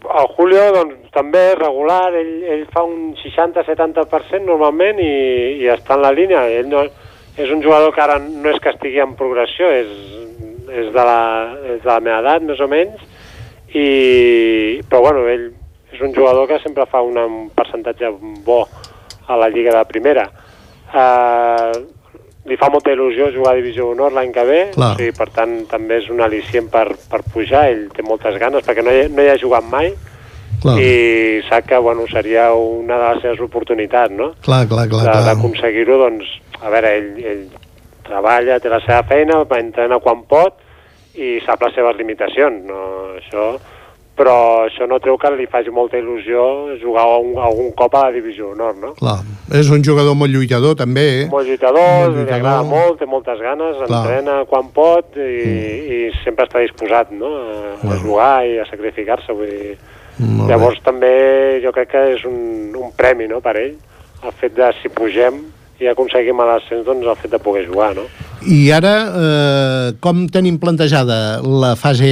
Speaker 6: El Julio, doncs, també és regular, ell, ell fa un 60-70% normalment i, i està en la línia. Ell no, és un jugador que ara no és que estigui en progressió, és, és, de, la, és de la meva edat, més o menys, i, però bueno, ell és un jugador que sempre fa una, un percentatge bo a la Lliga de Primera. eh, li fa molta il·lusió jugar a Divisió d'Honor l'any que ve,
Speaker 3: Clar.
Speaker 6: o sigui, per tant també és un al·licient per, per pujar, ell té moltes ganes, perquè no hi, no hi ha jugat mai,
Speaker 3: Clar,
Speaker 6: i sap que bueno, seria una de les seves oportunitats, no?
Speaker 3: clar, clar, clar.
Speaker 6: d'aconseguir-ho, doncs, a veure, ell, ell treballa, té la seva feina, va entrenar quan pot i sap les seves limitacions, no, això, però això no treu que li faci molta il·lusió jugar un, algun cop a la Divisió d'Honor, no?
Speaker 3: clar. És un jugador molt lluitador, també. eh?
Speaker 6: Molt lluitador,
Speaker 3: Molt
Speaker 6: li
Speaker 3: lluitador.
Speaker 6: agrada molt, té moltes ganes,
Speaker 3: Clar.
Speaker 6: entrena quan pot i, i sempre està disposat no? a, a
Speaker 3: Clar.
Speaker 6: jugar i a sacrificar-se. Vull dir,
Speaker 3: Molt bé.
Speaker 6: Llavors també jo crec que és un, un premi no, per ell, el fet de si pugem i aconseguim a l'ascens, doncs el fet de poder jugar, no?
Speaker 3: I ara, eh, com tenim plantejada la fase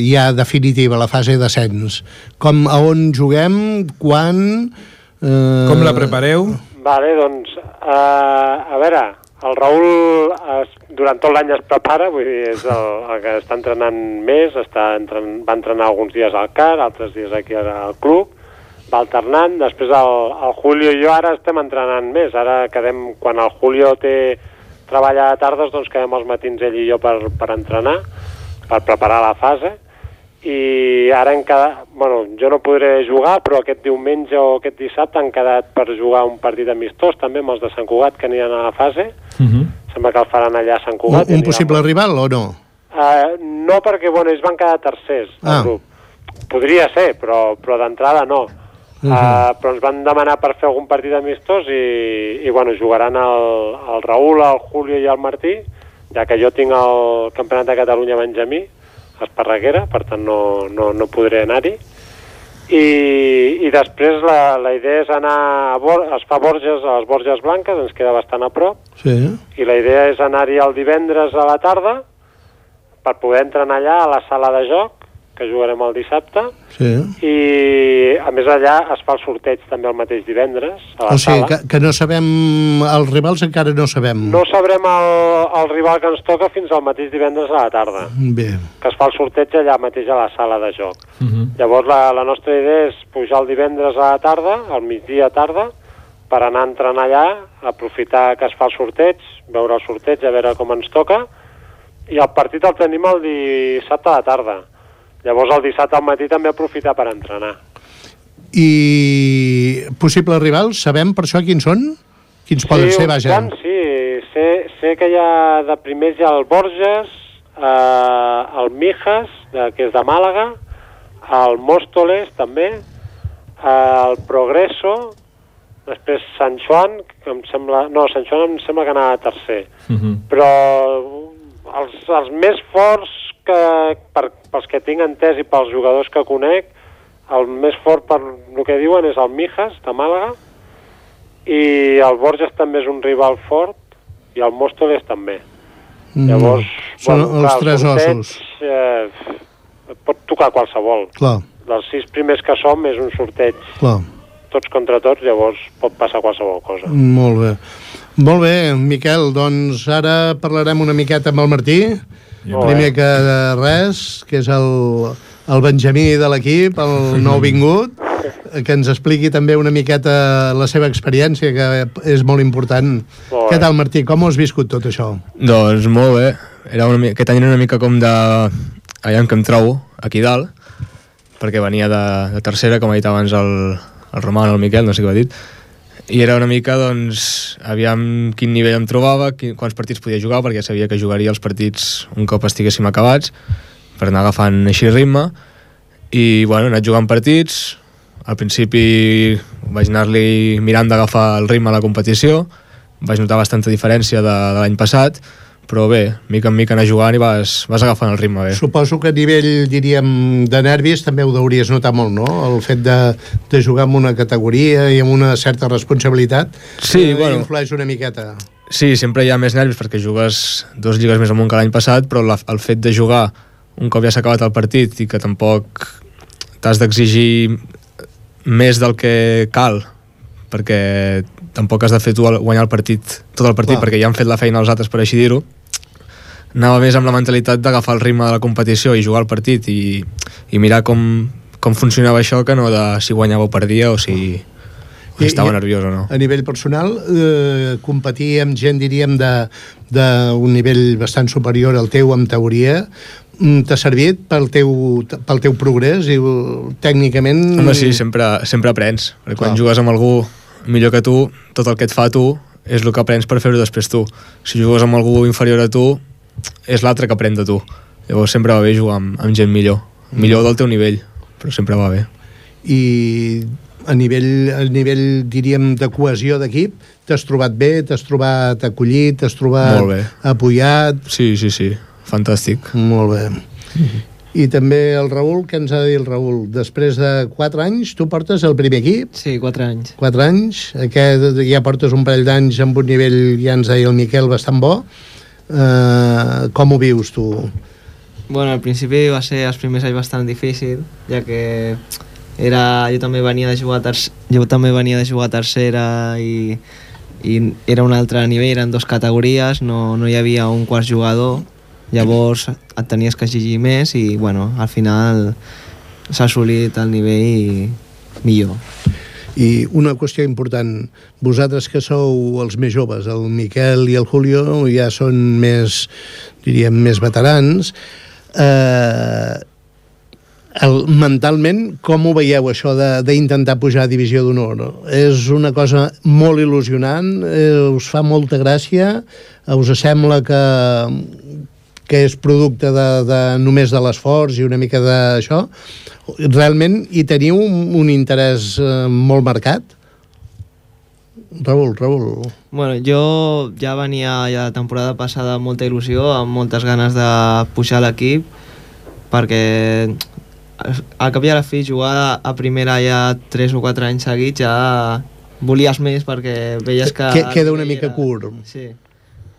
Speaker 3: ja definitiva, la fase d'ascens? Com, a on juguem, quan... Eh,
Speaker 1: Com la prepareu?
Speaker 6: Vale, doncs, uh, a veure, el Raül es, durant tot l'any es prepara, vull dir, és el, el que està entrenant més, està entren, va entrenar alguns dies al CAR, altres dies aquí al club, va alternant, després el, el Julio i jo ara estem entrenant més, ara quedem, quan el Julio té treballa a tardes, doncs quedem els matins ell i jo per, per entrenar, per preparar la fase, i ara han quedat, bueno, jo no podré jugar, però aquest diumenge o aquest dissabte han quedat per jugar un partit amistós també amb els de Sant Cugat que aniran a la fase.
Speaker 1: Uh -huh.
Speaker 6: Sembla que el faran allà a Sant
Speaker 3: un,
Speaker 6: Cugat.
Speaker 3: un
Speaker 6: aniran-
Speaker 3: possible rival o no?
Speaker 6: Uh, no, perquè bueno, ells van quedar tercers al
Speaker 3: Ah.
Speaker 6: grup. Podria ser, però, però d'entrada no. Uh, però ens van demanar per fer algun partit amistós i, i bueno, jugaran el, el Raül, el Julio i el Martí, ja que jo tinc el Campionat de Catalunya Benjamí, a Esparreguera, per tant no, no, no podré anar-hi. I, I després la, la idea és anar a Bor es fa Borges, a les Borges Blanques, ens queda bastant a prop,
Speaker 3: Sí.
Speaker 6: i la idea és anar-hi el divendres a la tarda per poder entrenar allà a la sala de joc, que jugarem el dissabte,
Speaker 3: sí.
Speaker 6: i a més allà es fa el sorteig també el mateix divendres a la
Speaker 3: O sigui,
Speaker 6: sala.
Speaker 3: que, que no sabem... Els rivals encara no sabem.
Speaker 6: No sabrem el, el rival que ens toca fins al mateix divendres a la tarda,
Speaker 3: Bé.
Speaker 6: que es fa el sorteig allà mateix a la sala de joc.
Speaker 1: Uh -huh.
Speaker 6: Llavors la, la nostra idea és pujar el divendres a la tarda, al migdia tarda, per anar a entrenar allà, aprofitar que es fa el sorteig, veure el sorteig, a veure com ens toca, i el partit el tenim el dissabte a la tarda. Llavors el dissabte al matí també aprofitar per entrenar.
Speaker 3: I possibles rivals, sabem per això quins són? Quins poden ser, vaja?
Speaker 6: quants, sí, sé, sé que hi ha de primers hi ha el Borges, eh, el Mijas, de, que és de Màlaga, el Móstoles també, eh, el Progreso, després Sant Joan, que em sembla... No, Sant Joan em sembla que anava tercer.
Speaker 1: Uh -huh.
Speaker 6: Però els, els més forts que, per, pels que tinc entès i pels jugadors que conec, el més fort per el que diuen és el Mijas, de Màlaga, i el Borges també és un rival fort, i el Móstoles també.
Speaker 3: Mm.
Speaker 6: Llavors,
Speaker 3: Són els
Speaker 6: clar, el
Speaker 3: tres
Speaker 6: sorteig,
Speaker 3: ossos.
Speaker 6: Eh, pot tocar qualsevol.
Speaker 3: Clar,
Speaker 6: Dels sis primers que som és un sorteig
Speaker 3: clar.
Speaker 6: tots contra tots, llavors pot passar qualsevol cosa.
Speaker 3: Molt bé. Molt bé, Miquel, doncs ara parlarem una miqueta amb el Martí.
Speaker 6: Molt bé.
Speaker 3: Primer que res, que és el, el Benjamí de l'equip, el *laughs* nou vingut, que ens expliqui també una miqueta la seva experiència, que és molt important.
Speaker 6: Molt.
Speaker 3: Què tal, Martí? Com ho has viscut tot això?
Speaker 4: Doncs molt bé. Era una, aquest any era una mica com de... allà en què em trobo, aquí dalt, perquè venia de, de tercera, com ha dit abans el, el Roman, el Miquel, no sé què ho ha dit, i era una mica, doncs, aviam quin nivell em trobava, quants partits podia jugar, perquè sabia que jugaria els partits un cop estiguéssim acabats, per anar agafant així ritme, i, bueno, he anat jugant partits, al principi vaig anar-li mirant d'agafar el ritme a la competició, vaig notar bastanta diferència de, de l'any passat, però bé, mica en mica anar jugant i vas, vas agafant el ritme bé.
Speaker 3: Suposo que a nivell, diríem, de nervis també ho deuries notar molt, no? El fet de, de jugar en una categoria i amb una certa responsabilitat
Speaker 4: Sí,
Speaker 3: eh,
Speaker 4: bueno.
Speaker 3: influeix una miqueta.
Speaker 4: Sí, sempre hi ha més nervis perquè jugues dos lligues més amunt que l'any passat, però la, el fet de jugar un cop ja s'ha acabat el partit i que tampoc t'has d'exigir més del que cal perquè tampoc has de fer tu guanyar el partit tot el partit
Speaker 3: Clar.
Speaker 4: perquè ja han fet la feina els altres per així dir-ho anava més amb la mentalitat d'agafar el ritme de la competició i jugar el partit i, i mirar com, com funcionava això que no de si guanyava o perdia o si... I, estava i, nerviós o no.
Speaker 3: A nivell personal, eh, competir amb gent, diríem, d'un nivell bastant superior al teu, en teoria, mm, t'ha servit pel teu, pel teu progrés i tècnicament...
Speaker 4: Home, sí, sempre, sempre aprens. Quan Clar. jugues amb algú millor que tu, tot el que et fa tu és el que aprens per fer-ho després tu. Si jugues amb algú inferior a tu, és l'altre que aprèn de tu. Llavors sempre va bé jugar amb, amb gent millor. Millor del teu nivell, però sempre va bé.
Speaker 3: I a nivell, a nivell diríem, de cohesió d'equip, t'has trobat bé, t'has trobat acollit, t'has trobat apoyat...
Speaker 4: Sí, sí, sí, fantàstic.
Speaker 3: Molt bé. Mm -hmm. I també el Raül, què ens ha de dir el Raül? Després de 4 anys, tu portes el primer equip?
Speaker 5: Sí, 4 anys.
Speaker 3: 4 anys, aquest, ja portes un parell d'anys amb un nivell, ja ens deia el Miquel, bastant bo. Uh, com ho vius tu?
Speaker 5: Bueno, al principi va ser els primers anys bastant difícil, ja que era, jo també venia de jugar a terc, jo també venia de jugar a tercera i, i era un altre nivell, eren dues categories, no, no hi havia un quart jugador, llavors et tenies que exigir més i bueno, al final s'ha assolit el nivell millor.
Speaker 3: I una qüestió important, vosaltres que sou els més joves, el Miquel i el Julio ja són més, diríem, més veterans, eh, el, mentalment, com ho veieu això d'intentar pujar a Divisió d'Honor? No? És una cosa molt il·lusionant, eh, us fa molta gràcia, us sembla que, que és producte de, de només de l'esforç i una mica d'això? Realment hi teniu un, un interès eh, molt marcat? Raül, Raül.
Speaker 5: Bueno, jo ja venia ja la temporada passada amb molta il·lusió, amb moltes ganes de pujar l'equip, perquè al cap i a la fi jugar a primera ja 3 o 4 anys seguits ja volies més perquè veies que...
Speaker 3: que queda una mica era... curt.
Speaker 5: Sí.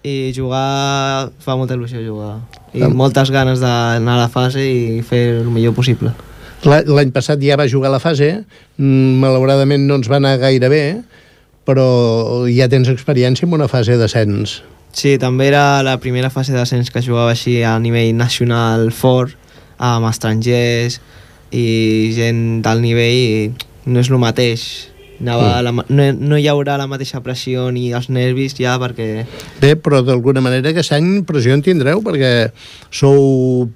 Speaker 5: I jugar fa molta il·lusió jugar. I Am... moltes ganes d'anar a la fase i fer el millor possible.
Speaker 3: L'any passat ja va jugar a la fase, mm, malauradament no ens va anar gaire bé, però ja tens experiència en una fase d'ascens.
Speaker 5: Sí, també era la primera fase d'ascens que jugava així a nivell nacional fort, amb estrangers i gent d'alt nivell i no és el mateix Anava mm. la, no, no hi haurà la mateixa pressió ni els nervis ja perquè...
Speaker 3: Bé, però d'alguna manera aquest any pressió en tindreu perquè sou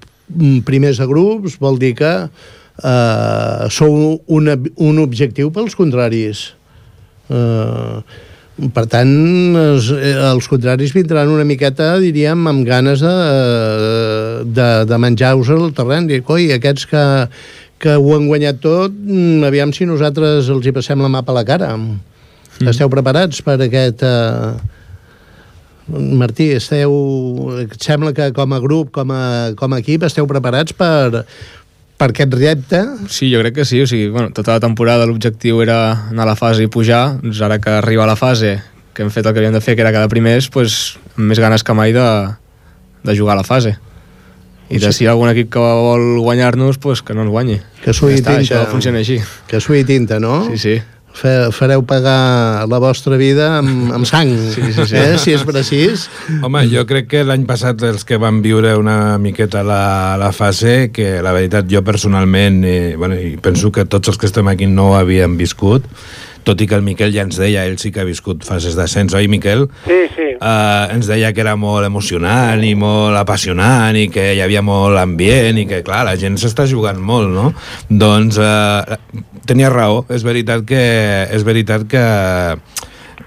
Speaker 3: primers de grups, vol dir que eh, sou una, un objectiu pels contraris. Eh, per tant, els, eh, els contraris vindran una miqueta, diríem, amb ganes de, de, de menjar-vos el terreny. Dic, oi, aquests que, que ho han guanyat tot, mm, aviam si nosaltres els hi passem la mà a la cara. Mm. Esteu preparats per aquest... Eh... Martí, esteu... Sembla que com a grup, com a, com a equip, esteu preparats per, per aquest repte?
Speaker 4: Sí, jo crec que sí. O sigui, bueno, tota la temporada l'objectiu era anar a la fase i pujar. Doncs ara que arriba a la fase, que hem fet el que havíem de fer, que era cada primers, pues, amb més ganes que mai de, de jugar a la fase. I de si hi ha algun equip que vol guanyar-nos, pues, que no ens guanyi.
Speaker 3: Que suï ja tinta.
Speaker 4: Això funciona així.
Speaker 3: Que suï tinta, no?
Speaker 4: Sí, sí
Speaker 3: fareu pagar la vostra vida amb, amb sang, sí, sí, sí. Eh? si és precís.
Speaker 1: Home, jo crec que l'any passat els que van viure una miqueta la, la fase, que la veritat jo personalment, eh, bueno, i penso que tots els que estem aquí no ho havíem viscut, tot i que el Miquel ja ens deia, ell sí que ha viscut fases d'ascens, oi Miquel?
Speaker 6: Sí, sí.
Speaker 1: Uh, ens deia que era molt emocionant i molt apassionant i que hi havia molt ambient i que, clar, la gent s'està jugant molt, no? Doncs uh, tenia raó, és veritat que és veritat que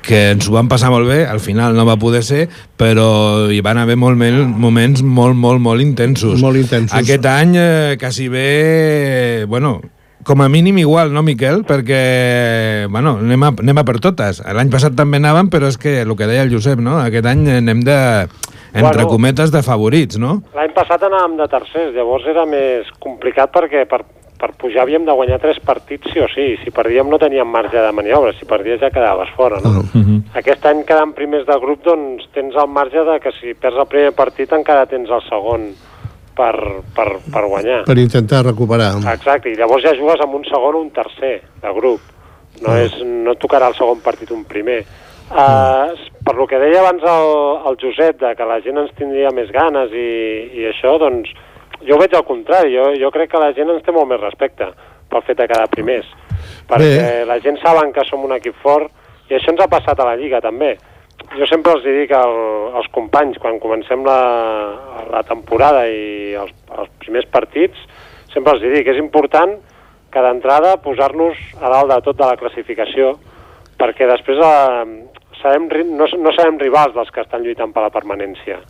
Speaker 1: que ens ho vam passar molt bé, al final no va poder ser, però hi van haver molt, moments molt, molt, molt intensos.
Speaker 3: Molt intensos.
Speaker 1: Aquest any, eh, quasi bé, bueno, com a mínim igual, no, Miquel? Perquè, bueno, anem a, anem a per totes. L'any passat també anàvem, però és que el que deia el Josep, no? Aquest any anem de, entre bueno, cometes, de favorits, no?
Speaker 6: L'any passat anàvem de tercers, llavors era més complicat perquè per, per pujar havíem de guanyar tres partits sí o sí. Si perdíem no teníem marge de maniobra, si perdies ja quedaves fora, no? Uh -huh. Aquest any quedant primers de grup, doncs tens el marge de que si perds el primer partit encara tens el segon per, per, per guanyar.
Speaker 3: Per intentar recuperar.
Speaker 6: Exacte, i llavors ja jugues amb un segon o un tercer de grup. No, ah. és, no tocarà el segon partit un primer. Uh, per lo que deia abans el, el Josep, de que la gent ens tindria més ganes i, i això, doncs jo veig al contrari. Jo, jo crec que la gent ens té molt més respecte pel fet de quedar primers. perquè
Speaker 3: Bé.
Speaker 6: la gent saben que som un equip fort i això ens ha passat a la Lliga també. Jo sempre els dic al, als companys, quan comencem la, la temporada i els, els primers partits, sempre els dic, és important que d'entrada posar-nos a dalt de tot de la classificació, perquè després eh, ri- no, no serem rivals dels que estan lluitant per la permanència.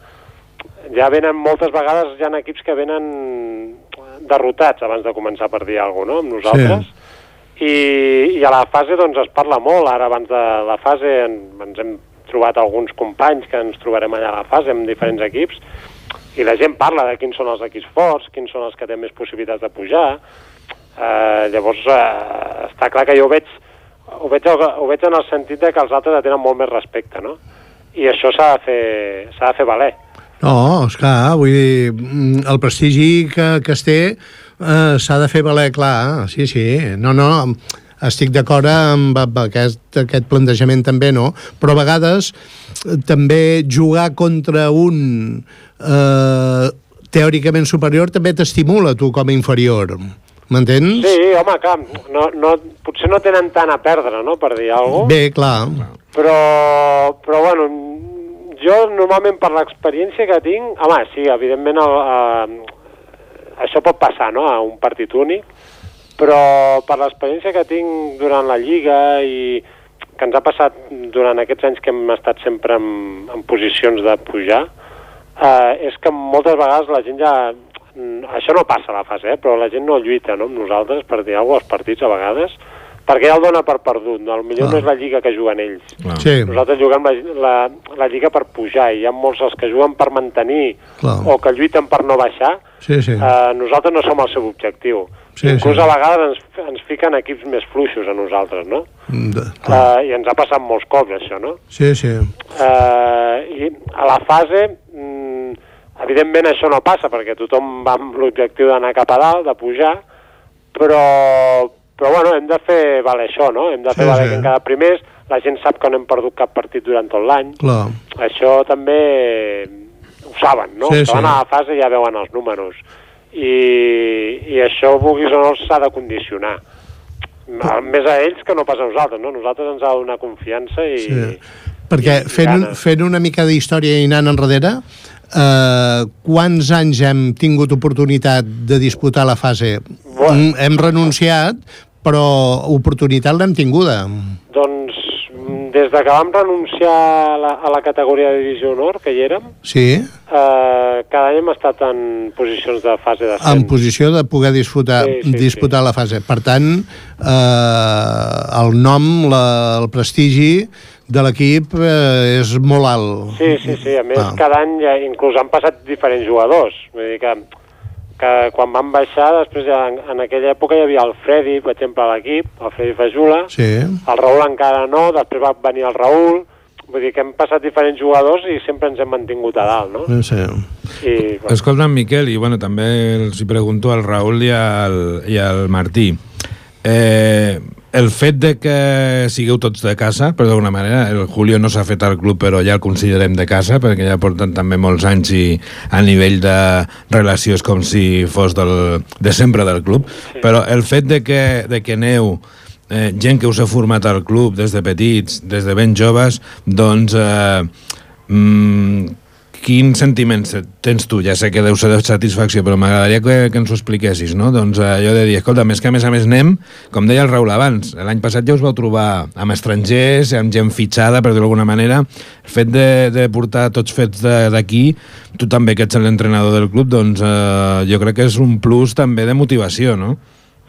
Speaker 6: Ja venen moltes vegades, hi ha equips que venen derrotats abans de començar per dir alguna cosa, no?, amb nosaltres. I, I a la fase doncs es parla molt, ara abans de la fase en, ens hem trobat alguns companys que ens trobarem allà a la fase amb diferents equips i la gent parla de quins són els equips forts, quins són els que tenen més possibilitats de pujar. Eh, llavors, eh, està clar que jo ho veig, ho veig, ho veig en el sentit de que els altres tenen molt més respecte, no? I això s'ha de, fer, s'ha de fer valer.
Speaker 3: No, esclar, vull dir, mm, el prestigi que, que es té eh, s'ha de fer valer, clar, sí, sí. No, no, estic d'acord amb, amb aquest, aquest plantejament també, no? Però a vegades eh, també jugar contra un eh, teòricament superior també t'estimula tu com a inferior. M'entens?
Speaker 6: Sí, home, clar, no, no, potser no tenen tant a perdre, no?, per dir alguna cosa.
Speaker 3: Bé, clar.
Speaker 6: Però, però bueno, jo normalment per l'experiència que tinc, home, sí, evidentment el, eh, això pot passar, no?, a un partit únic, però per l'experiència que tinc durant la Lliga i que ens ha passat durant aquests anys que hem estat sempre en, en posicions de pujar, eh, és que moltes vegades la gent ja... Això no passa a la fase, eh, però la gent no lluita no, amb nosaltres, per dir alguna cosa, als partits a vegades, perquè ja el dona per perdut. No? Potser no és la lliga que juguen ells.
Speaker 1: Clar.
Speaker 3: Sí,
Speaker 6: Nosaltres juguem la, la, la lliga per pujar i hi ha molts els que juguen per mantenir
Speaker 3: Clar.
Speaker 6: o que lluiten per no baixar.
Speaker 3: sí, sí.
Speaker 6: Eh, nosaltres no som el seu objectiu.
Speaker 3: Sí,
Speaker 6: Inclús
Speaker 3: sí.
Speaker 6: a vegades ens, ens fiquen equips més fluixos a nosaltres, no?
Speaker 3: De, clar.
Speaker 6: Eh, I ens ha passat molts cops, això, no?
Speaker 3: Sí, sí.
Speaker 6: Eh, I a la fase, mm, evidentment això no passa, perquè tothom va amb l'objectiu d'anar cap a dalt, de pujar, però, però bueno, hem de fer valer això, no? Hem de fer
Speaker 3: Sí,
Speaker 6: valer
Speaker 3: sí.
Speaker 6: que en cada primers la gent sap que no hem perdut cap partit durant tot l'any. Això també ho saben, no?
Speaker 3: Sí,
Speaker 6: que
Speaker 3: sí.
Speaker 6: a la fase ja veuen els números. I, i això, vulguis o no, s'ha de condicionar. Més a ells que no pas a nosaltres, no? Nosaltres ens ha de donar confiança i...
Speaker 3: Sí. Perquè
Speaker 6: i
Speaker 3: fent,
Speaker 6: ganes.
Speaker 3: fent una mica d'història i anant enrere, eh, quants anys hem tingut oportunitat de disputar la fase?
Speaker 6: Bueno.
Speaker 3: Mm, Hem renunciat, però oportunitat l'hem tinguda.
Speaker 6: Doncs des de que vam renunciar a la, a la categoria de divisió honor, que hi érem,
Speaker 3: Sí,
Speaker 6: eh, cada any hem estat en posicions de fase
Speaker 3: en
Speaker 6: d'ascens.
Speaker 3: posició de poder disputar,
Speaker 6: Sí, sí,
Speaker 3: disputar la fase. Per tant, eh, el nom, la, el prestigi de l'equip eh, és molt alt.
Speaker 6: Sí, sí, sí. A més,
Speaker 3: Ah.
Speaker 6: cada any ja, inclús han passat diferents jugadors. Vull dir que, que quan van baixar, després ja, en, en aquella època hi havia el Freddy, per exemple, a l'equip, el Freddy Fajula,
Speaker 3: Sí,
Speaker 6: el Raül encara no, després va venir el Raül, vull dir que hem passat diferents jugadors i sempre ens hem mantingut a dalt, no?
Speaker 3: no sé.
Speaker 6: I, bueno,
Speaker 1: Escolta'm, Miquel, i bueno, també els hi pregunto al Raül i al, i al Martí. Eh, el fet de que sigueu tots de casa, per d'alguna manera, el Julio no s'ha fet al club, però ja el considerem de casa, perquè ja porten també molts anys i a nivell de relació és com si fos del, de sempre del club, però el fet de que, de que aneu eh, gent que us ha format al club des de petits, des de ben joves, doncs eh, mm, quins sentiments tens tu? Ja sé que deu ser de satisfacció, però m'agradaria que, que ens ho expliquessis, no? Doncs eh, allò de dir, escolta, més que a més a més anem, com deia el Raül abans, l'any passat ja us vau trobar amb estrangers, amb gent fitxada, per dir-ho d'alguna manera, el fet de, de portar tots fets de- d'aquí, tu també que ets l'entrenador del club, doncs eh, jo crec que és un plus també de motivació, no?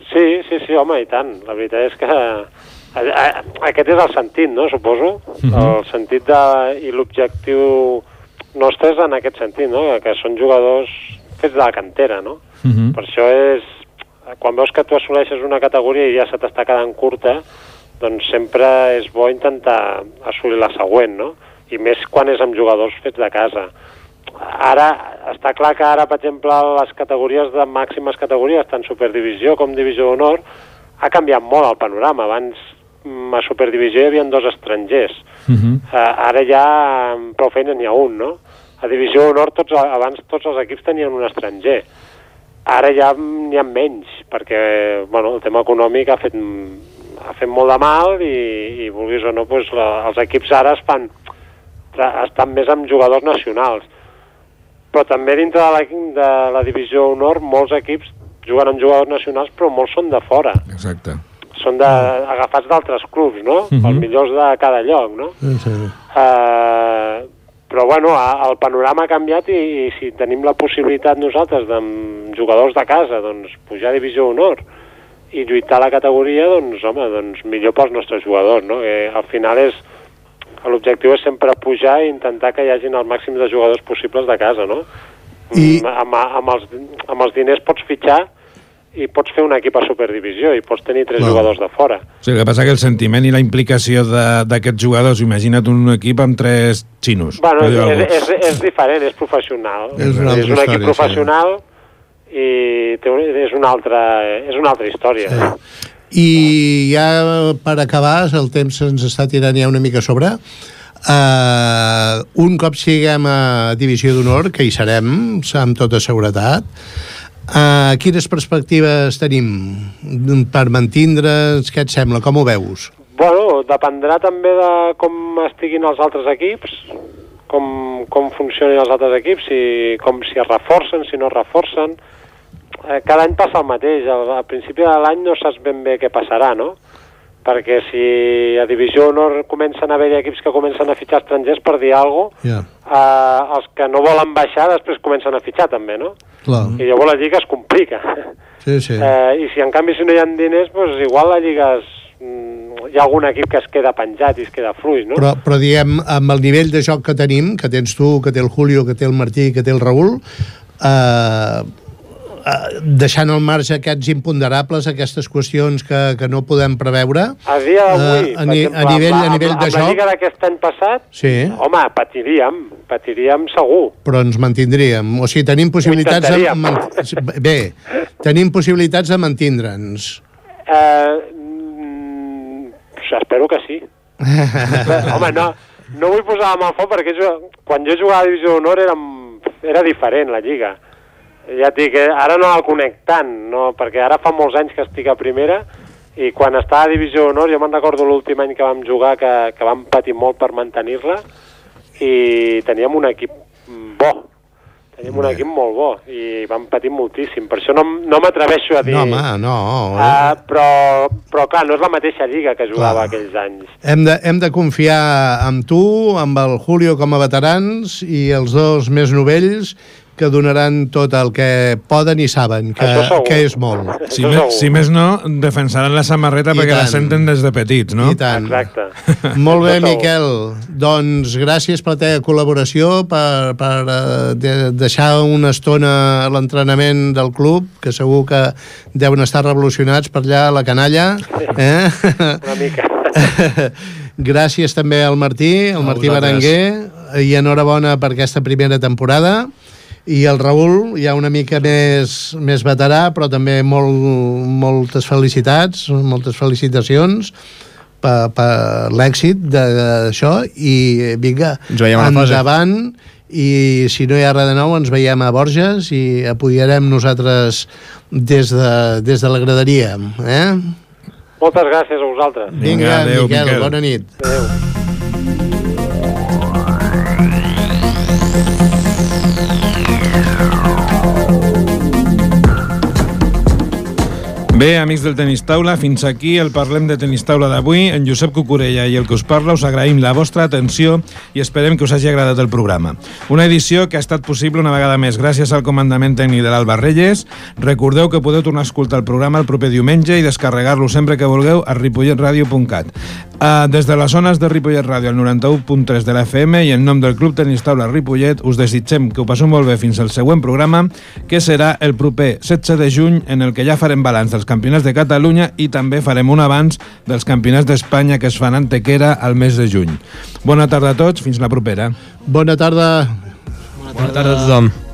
Speaker 6: sí, sí, sí, home, i tant. La veritat és que aquest és el sentit, no?, suposo. El sentit de, i l'objectiu nostre és en aquest sentit, no?, que són jugadors fets de la cantera, no?
Speaker 1: Uh -huh.
Speaker 6: Per això és... Quan veus que tu assoleixes una categoria i ja se t'està quedant curta, doncs sempre és bo intentar assolir la següent, no? I més quan és amb jugadors fets de casa. Ara, està clar que ara, per exemple, les categories de màximes categories, tant Superdivisió com Divisió d'Honor, ha canviat molt el panorama. Abans, a Superdivisió hi havia dos estrangers.
Speaker 1: Uh -huh.
Speaker 6: Uh, ara ja amb prou feina n'hi ha un, no? A Divisió d'Honor tots, abans tots els equips tenien un estranger. Ara ja n'hi ha menys, perquè bueno, el tema econòmic ha fet ha fet molt de mal i, i vulguis o no, doncs, la, els equips ara es fan, estan més amb jugadors nacionals. Però també dintre de la, de la divisió honor molts equips juguen amb jugadors nacionals però molts són de fora.
Speaker 1: Exacte.
Speaker 6: Són de, agafats d'altres clubs, no?
Speaker 1: Mhm.
Speaker 6: Els millors de cada lloc, no?
Speaker 3: Sí, sí.
Speaker 6: Uh, però bueno, el panorama ha canviat i, i si tenim la possibilitat nosaltres amb jugadors de casa, doncs pujar a divisió honor i lluitar a la categoria, doncs home, doncs millor pels nostres jugadors, no? Que al final és l'objectiu és sempre pujar i intentar que hi hagin el màxim de jugadors possibles de casa, no?
Speaker 3: I-
Speaker 6: Mm, Amb, amb, els, amb els diners pots fitxar i pots fer un equip a superdivisió i pots tenir tres
Speaker 3: Clar.
Speaker 6: jugadors de fora.
Speaker 1: Sí, el que passa que el sentiment i la implicació d'aquests jugadors, imagina't un equip amb tres xinos.
Speaker 6: Bueno, és, és, és, és diferent, és professional.
Speaker 3: És una
Speaker 6: és un equip
Speaker 3: història,
Speaker 6: professional i té és, una altra, és una altra història. Sí.
Speaker 3: I ja per acabar, el temps ens està tirant ja una mica a sobre. Uh, un cop siguem a Divisió d'Honor, que hi serem, amb tota seguretat, uh, quines perspectives tenim per mantindre's? Què et sembla? Com ho veus?
Speaker 6: Bueno, dependrà també de com estiguin els altres equips, com, com funcionin els altres equips, si, com si es reforcen, si no es reforcen. Eh, cada any passa el mateix. Al, al principi de l'any no saps ben bé què passarà, no? Perquè si a Divisió Honor comencen a haver equips que comencen a fitxar estrangers per dir alguna cosa,
Speaker 3: Ja,
Speaker 6: eh, els que no volen baixar després comencen a fitxar també, no?
Speaker 3: clar.
Speaker 6: I llavors la lliga es complica.
Speaker 3: Sí, sí.
Speaker 6: Eh, I si en canvi si no hi ha diners, doncs igual la lliga es, mm, hi ha algun equip que es queda penjat i es queda fluix, no?
Speaker 3: Però, però diguem, amb el nivell de joc que tenim, que tens tu, que té el Julio, que té el Martí, que té el Raül, eh, deixant al marge aquests imponderables, aquestes qüestions que, que no podem preveure,
Speaker 6: A dia d'avui,
Speaker 3: Eh, a ni- a nivell-
Speaker 6: amb, la-
Speaker 3: a nivell
Speaker 6: amb,
Speaker 3: de
Speaker 6: amb la
Speaker 3: joc-
Speaker 6: lliga d'aquest any passat,
Speaker 3: sí,
Speaker 6: home, patiríem, patiríem segur.
Speaker 3: però ens mantindríem. O sigui, tenim possibilitats de... Bé, tenim possibilitats de mantindre'ns.
Speaker 6: Eh, mm, espero que sí. *laughs* home, no, no vull posar la mà al foc perquè jo, quan jo jugava a Divisió d'Honor era, era diferent la lliga. Ja et dic, eh, ara no la conec tant, no, perquè ara fa molts anys que estic a primera i quan estava a Divisió d'Honor, jo me'n recordo l'últim any que vam jugar que, que vam patir molt per mantenir-la i teníem un equip bo, teníem un equip molt bo i vam patir moltíssim, per això no, no m'atreveixo a dir...
Speaker 3: No, home, no.
Speaker 6: Uh, però, però clar, no és la mateixa lliga que jugava
Speaker 3: Clar.
Speaker 6: aquells anys.
Speaker 3: Hem de, hem de confiar en tu, amb el Julio com a veterans i els dos més novells que donaran tot el que poden i saben, que, que és molt.
Speaker 1: Si, me, si més no, defensaran la samarreta
Speaker 3: I
Speaker 1: perquè la
Speaker 3: tant.
Speaker 1: senten des de petits, no?
Speaker 3: I tant.
Speaker 6: Exacte. *laughs*
Speaker 3: Molt bé,
Speaker 6: Això.
Speaker 3: Miquel. Doncs gràcies per la teva col·laboració, per, per eh, de, deixar una estona a l'entrenament del club, que segur que deuen estar revolucionats per allà a la canalla. Eh?
Speaker 6: Una mica. *laughs*
Speaker 3: gràcies també al Martí, al Martí. Berenguer, i enhorabona per aquesta primera temporada. I el Raül, ja una mica més, més veterà, però també molt, moltes felicitats, moltes felicitacions per, per l'èxit de- d'això i vinga, endavant i si no hi ha res de nou ens veiem a Borges i apoyarem nosaltres des de, des de la graderia eh?
Speaker 6: Moltes gràcies a vosaltres.
Speaker 3: Vinga,
Speaker 1: Vinga, adéu,
Speaker 3: Miquel,
Speaker 1: Miquel.
Speaker 3: bona nit
Speaker 6: Adéu.
Speaker 1: Bé, amics del Tenis Taula, fins aquí el Parlem de Tenis Taula d'avui. En Josep Cucurella i el que us parla us agraïm la vostra atenció i esperem que us hagi agradat el programa. Una edició que ha estat possible una vegada més gràcies al comandament tècnic de l'Alba Reyes. Recordeu que podeu tornar a escoltar el programa el proper diumenge i descarregar-lo sempre que vulgueu a ripolletradio.cat. Uh, des de les zones de Ripollet Ràdio al 91.3 de la FM i en nom del Club Tenis Taula Ripollet us desitgem que ho passeu molt bé fins al següent programa que serà el proper 16 de juny en el que ja farem balanç dels campionats de Catalunya i també farem un abans dels campionats d'Espanya que es fan a Antequera al mes de juny. Bona tarda a tots, fins la propera.
Speaker 3: bona tarda
Speaker 4: Bona tarda a tothom.